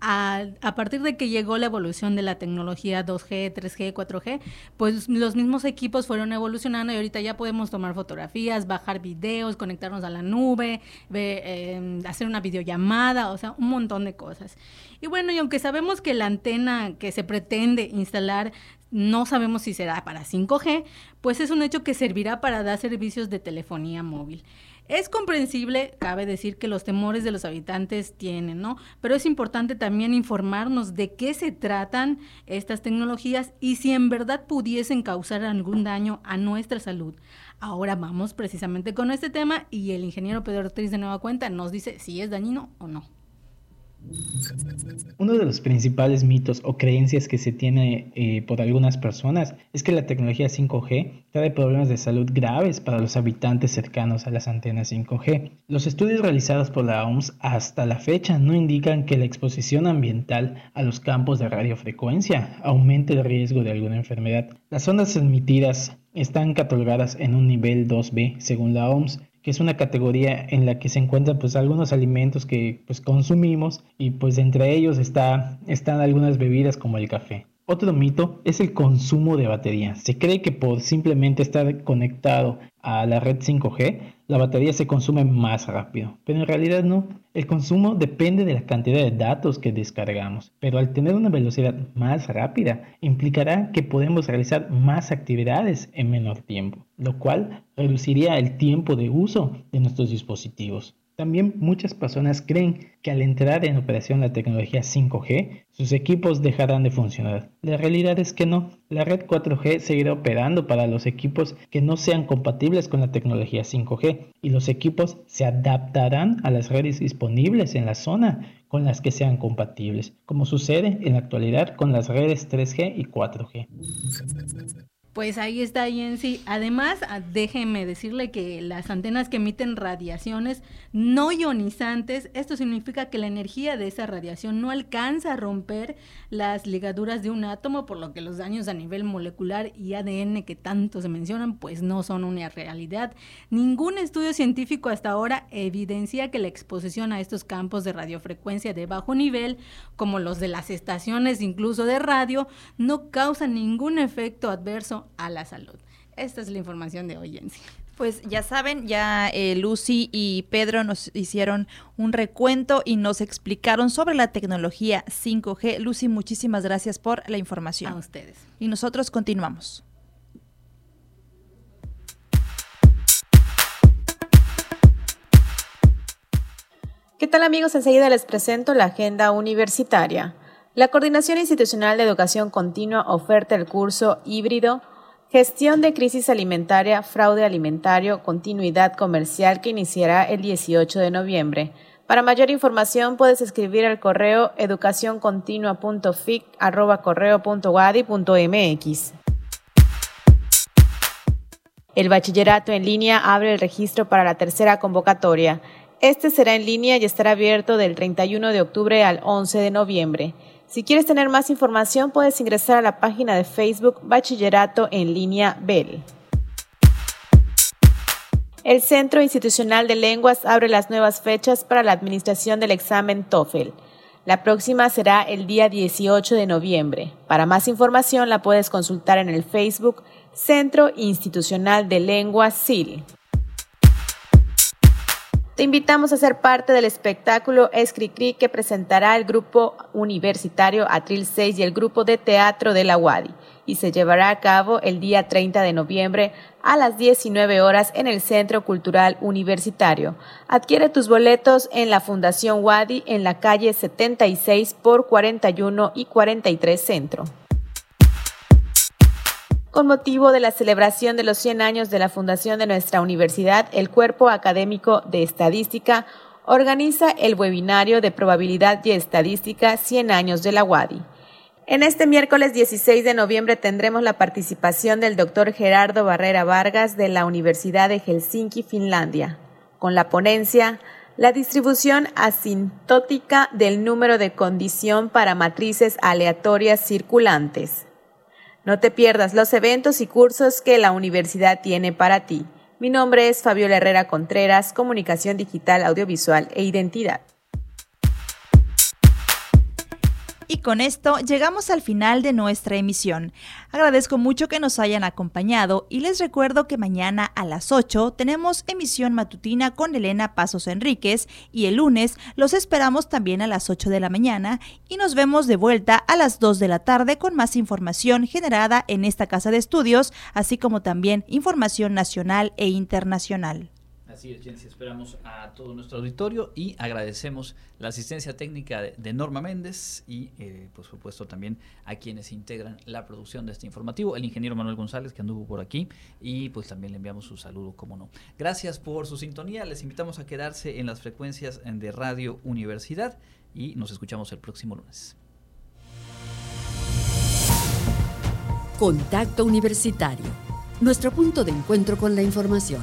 a, partir de que llegó la evolución de la tecnología 2G, 3G, 4G, pues los mismos equipos fueron evolucionando y ahorita ya podemos tomar fotografías, bajar videos, conectarnos a la nube, em, hacer una videollamada, o sea, un montón de cosas. Y bueno, y aunque sabemos que la antena que se pretende instalar no sabemos si será para 5G, pues es un hecho que servirá para dar servicios de telefonía móvil. Es comprensible, cabe decir que los temores de los habitantes tienen, ¿no? Pero es importante también informarnos de qué se tratan estas tecnologías y si en verdad pudiesen causar algún daño a nuestra salud. Ahora vamos precisamente con este tema y el ingeniero Pedro Ortiz de Nueva Cuenta nos dice si es dañino o no. Uno de los principales mitos o creencias que se tiene eh, por algunas personas es que la tecnología 5G trae problemas de salud graves para los habitantes cercanos a las antenas 5G. Los estudios realizados por la OMS hasta la fecha no indican que la exposición ambiental a los campos de radiofrecuencia aumente el riesgo de alguna enfermedad. Las ondas emitidas están catalogadas en un nivel 2B según la OMS es una categoría en la que se encuentran pues algunos alimentos que pues consumimos y pues entre ellos está, están algunas bebidas como el café. Otro mito es el consumo de batería. Se cree que por simplemente estar conectado a la red 5G, la batería se consume más rápido, pero en realidad no. El consumo depende de la cantidad de datos que descargamos, pero al tener una velocidad más rápida implicará que podemos realizar más actividades en menor tiempo, lo cual reduciría el tiempo de uso de nuestros dispositivos. También muchas personas creen que al entrar en operación la tecnología 5G, sus equipos dejarán de funcionar. La realidad es que no. La red 4G seguirá operando para los equipos que no sean compatibles con la tecnología 5G y los equipos se adaptarán a las redes disponibles en la zona con las que sean compatibles, como sucede en la actualidad con las redes 3G y 4G. Pues ahí está Jensi. Además, ah, déjenme decirle que las antenas que emiten radiaciones no ionizantes, esto significa que la energía de esa radiación no alcanza a romper las ligaduras de un átomo, por lo que los daños a nivel molecular y ADN que tanto se mencionan, pues no son una realidad. Ningún estudio científico hasta ahora evidencia que la exposición a estos campos de radiofrecuencia de bajo nivel, como los de las estaciones incluso de radio, no causan ningún efecto adverso a la salud. Esta es la información de hoy, en sí. Pues ya saben, ya eh, Lucy y Pedro nos hicieron un recuento y nos explicaron sobre la tecnología 5G. Lucy, muchísimas gracias por la información. A ustedes. Y nosotros continuamos. ¿Qué tal amigos? Enseguida les presento la agenda universitaria. La Coordinación Institucional de Educación Continua oferta el curso híbrido Gestión de crisis alimentaria, fraude alimentario, continuidad comercial que iniciará el 18 de noviembre. Para mayor información puedes escribir al correo educacioncontinua.fic@correo.wadi.mx. El bachillerato en línea abre el registro para la tercera convocatoria. Este será en línea y estará abierto del 31 de octubre al 11 de noviembre. Si quieres tener más información, puedes ingresar a la página de Facebook Bachillerato en línea BEL. El Centro Institucional de Lenguas abre las nuevas fechas para la administración del examen TOEFL. La próxima será el día 18 de noviembre. Para más información la puedes consultar en el Facebook Centro Institucional de Lenguas CIL. Te invitamos a ser parte del espectáculo Escricri que presentará el grupo universitario Atril 6 y el grupo de teatro de la UADI y se llevará a cabo el día 30 de noviembre a las 19 horas en el Centro Cultural Universitario. Adquiere tus boletos en la Fundación Wadi en la calle 76 por 41 y 43 Centro. Con motivo de la celebración de los 100 años de la fundación de nuestra universidad, el Cuerpo Académico de Estadística organiza el webinario de probabilidad y estadística 100 años de la UADI. En este miércoles 16 de noviembre tendremos la participación del doctor Gerardo Barrera Vargas de la Universidad de Helsinki, Finlandia, con la ponencia La distribución asintótica del número de condición para matrices aleatorias circulantes. No te pierdas los eventos y cursos que la universidad tiene para ti. Mi nombre es Fabiola Herrera Contreras, Comunicación Digital, Audiovisual e Identidad. Y con esto llegamos al final de nuestra emisión. Agradezco mucho que nos hayan acompañado y les recuerdo que mañana a las 8 tenemos emisión matutina con Elena Pasos Enríquez y el lunes los esperamos también a las 8 de la mañana y nos vemos de vuelta a las 2 de la tarde con más información generada en esta casa de estudios, así como también información nacional e internacional. Así es, Jensi, esperamos a todo nuestro auditorio y agradecemos la asistencia técnica de, Norma Méndez y, eh, por supuesto, también a quienes integran la producción de este informativo, el ingeniero Manuel González, que anduvo por aquí, y pues también le enviamos su saludo, como no. Gracias por su sintonía, les invitamos a quedarse en las frecuencias de Radio Universidad y nos escuchamos el próximo lunes. Contacto Universitario, nuestro punto de encuentro con la información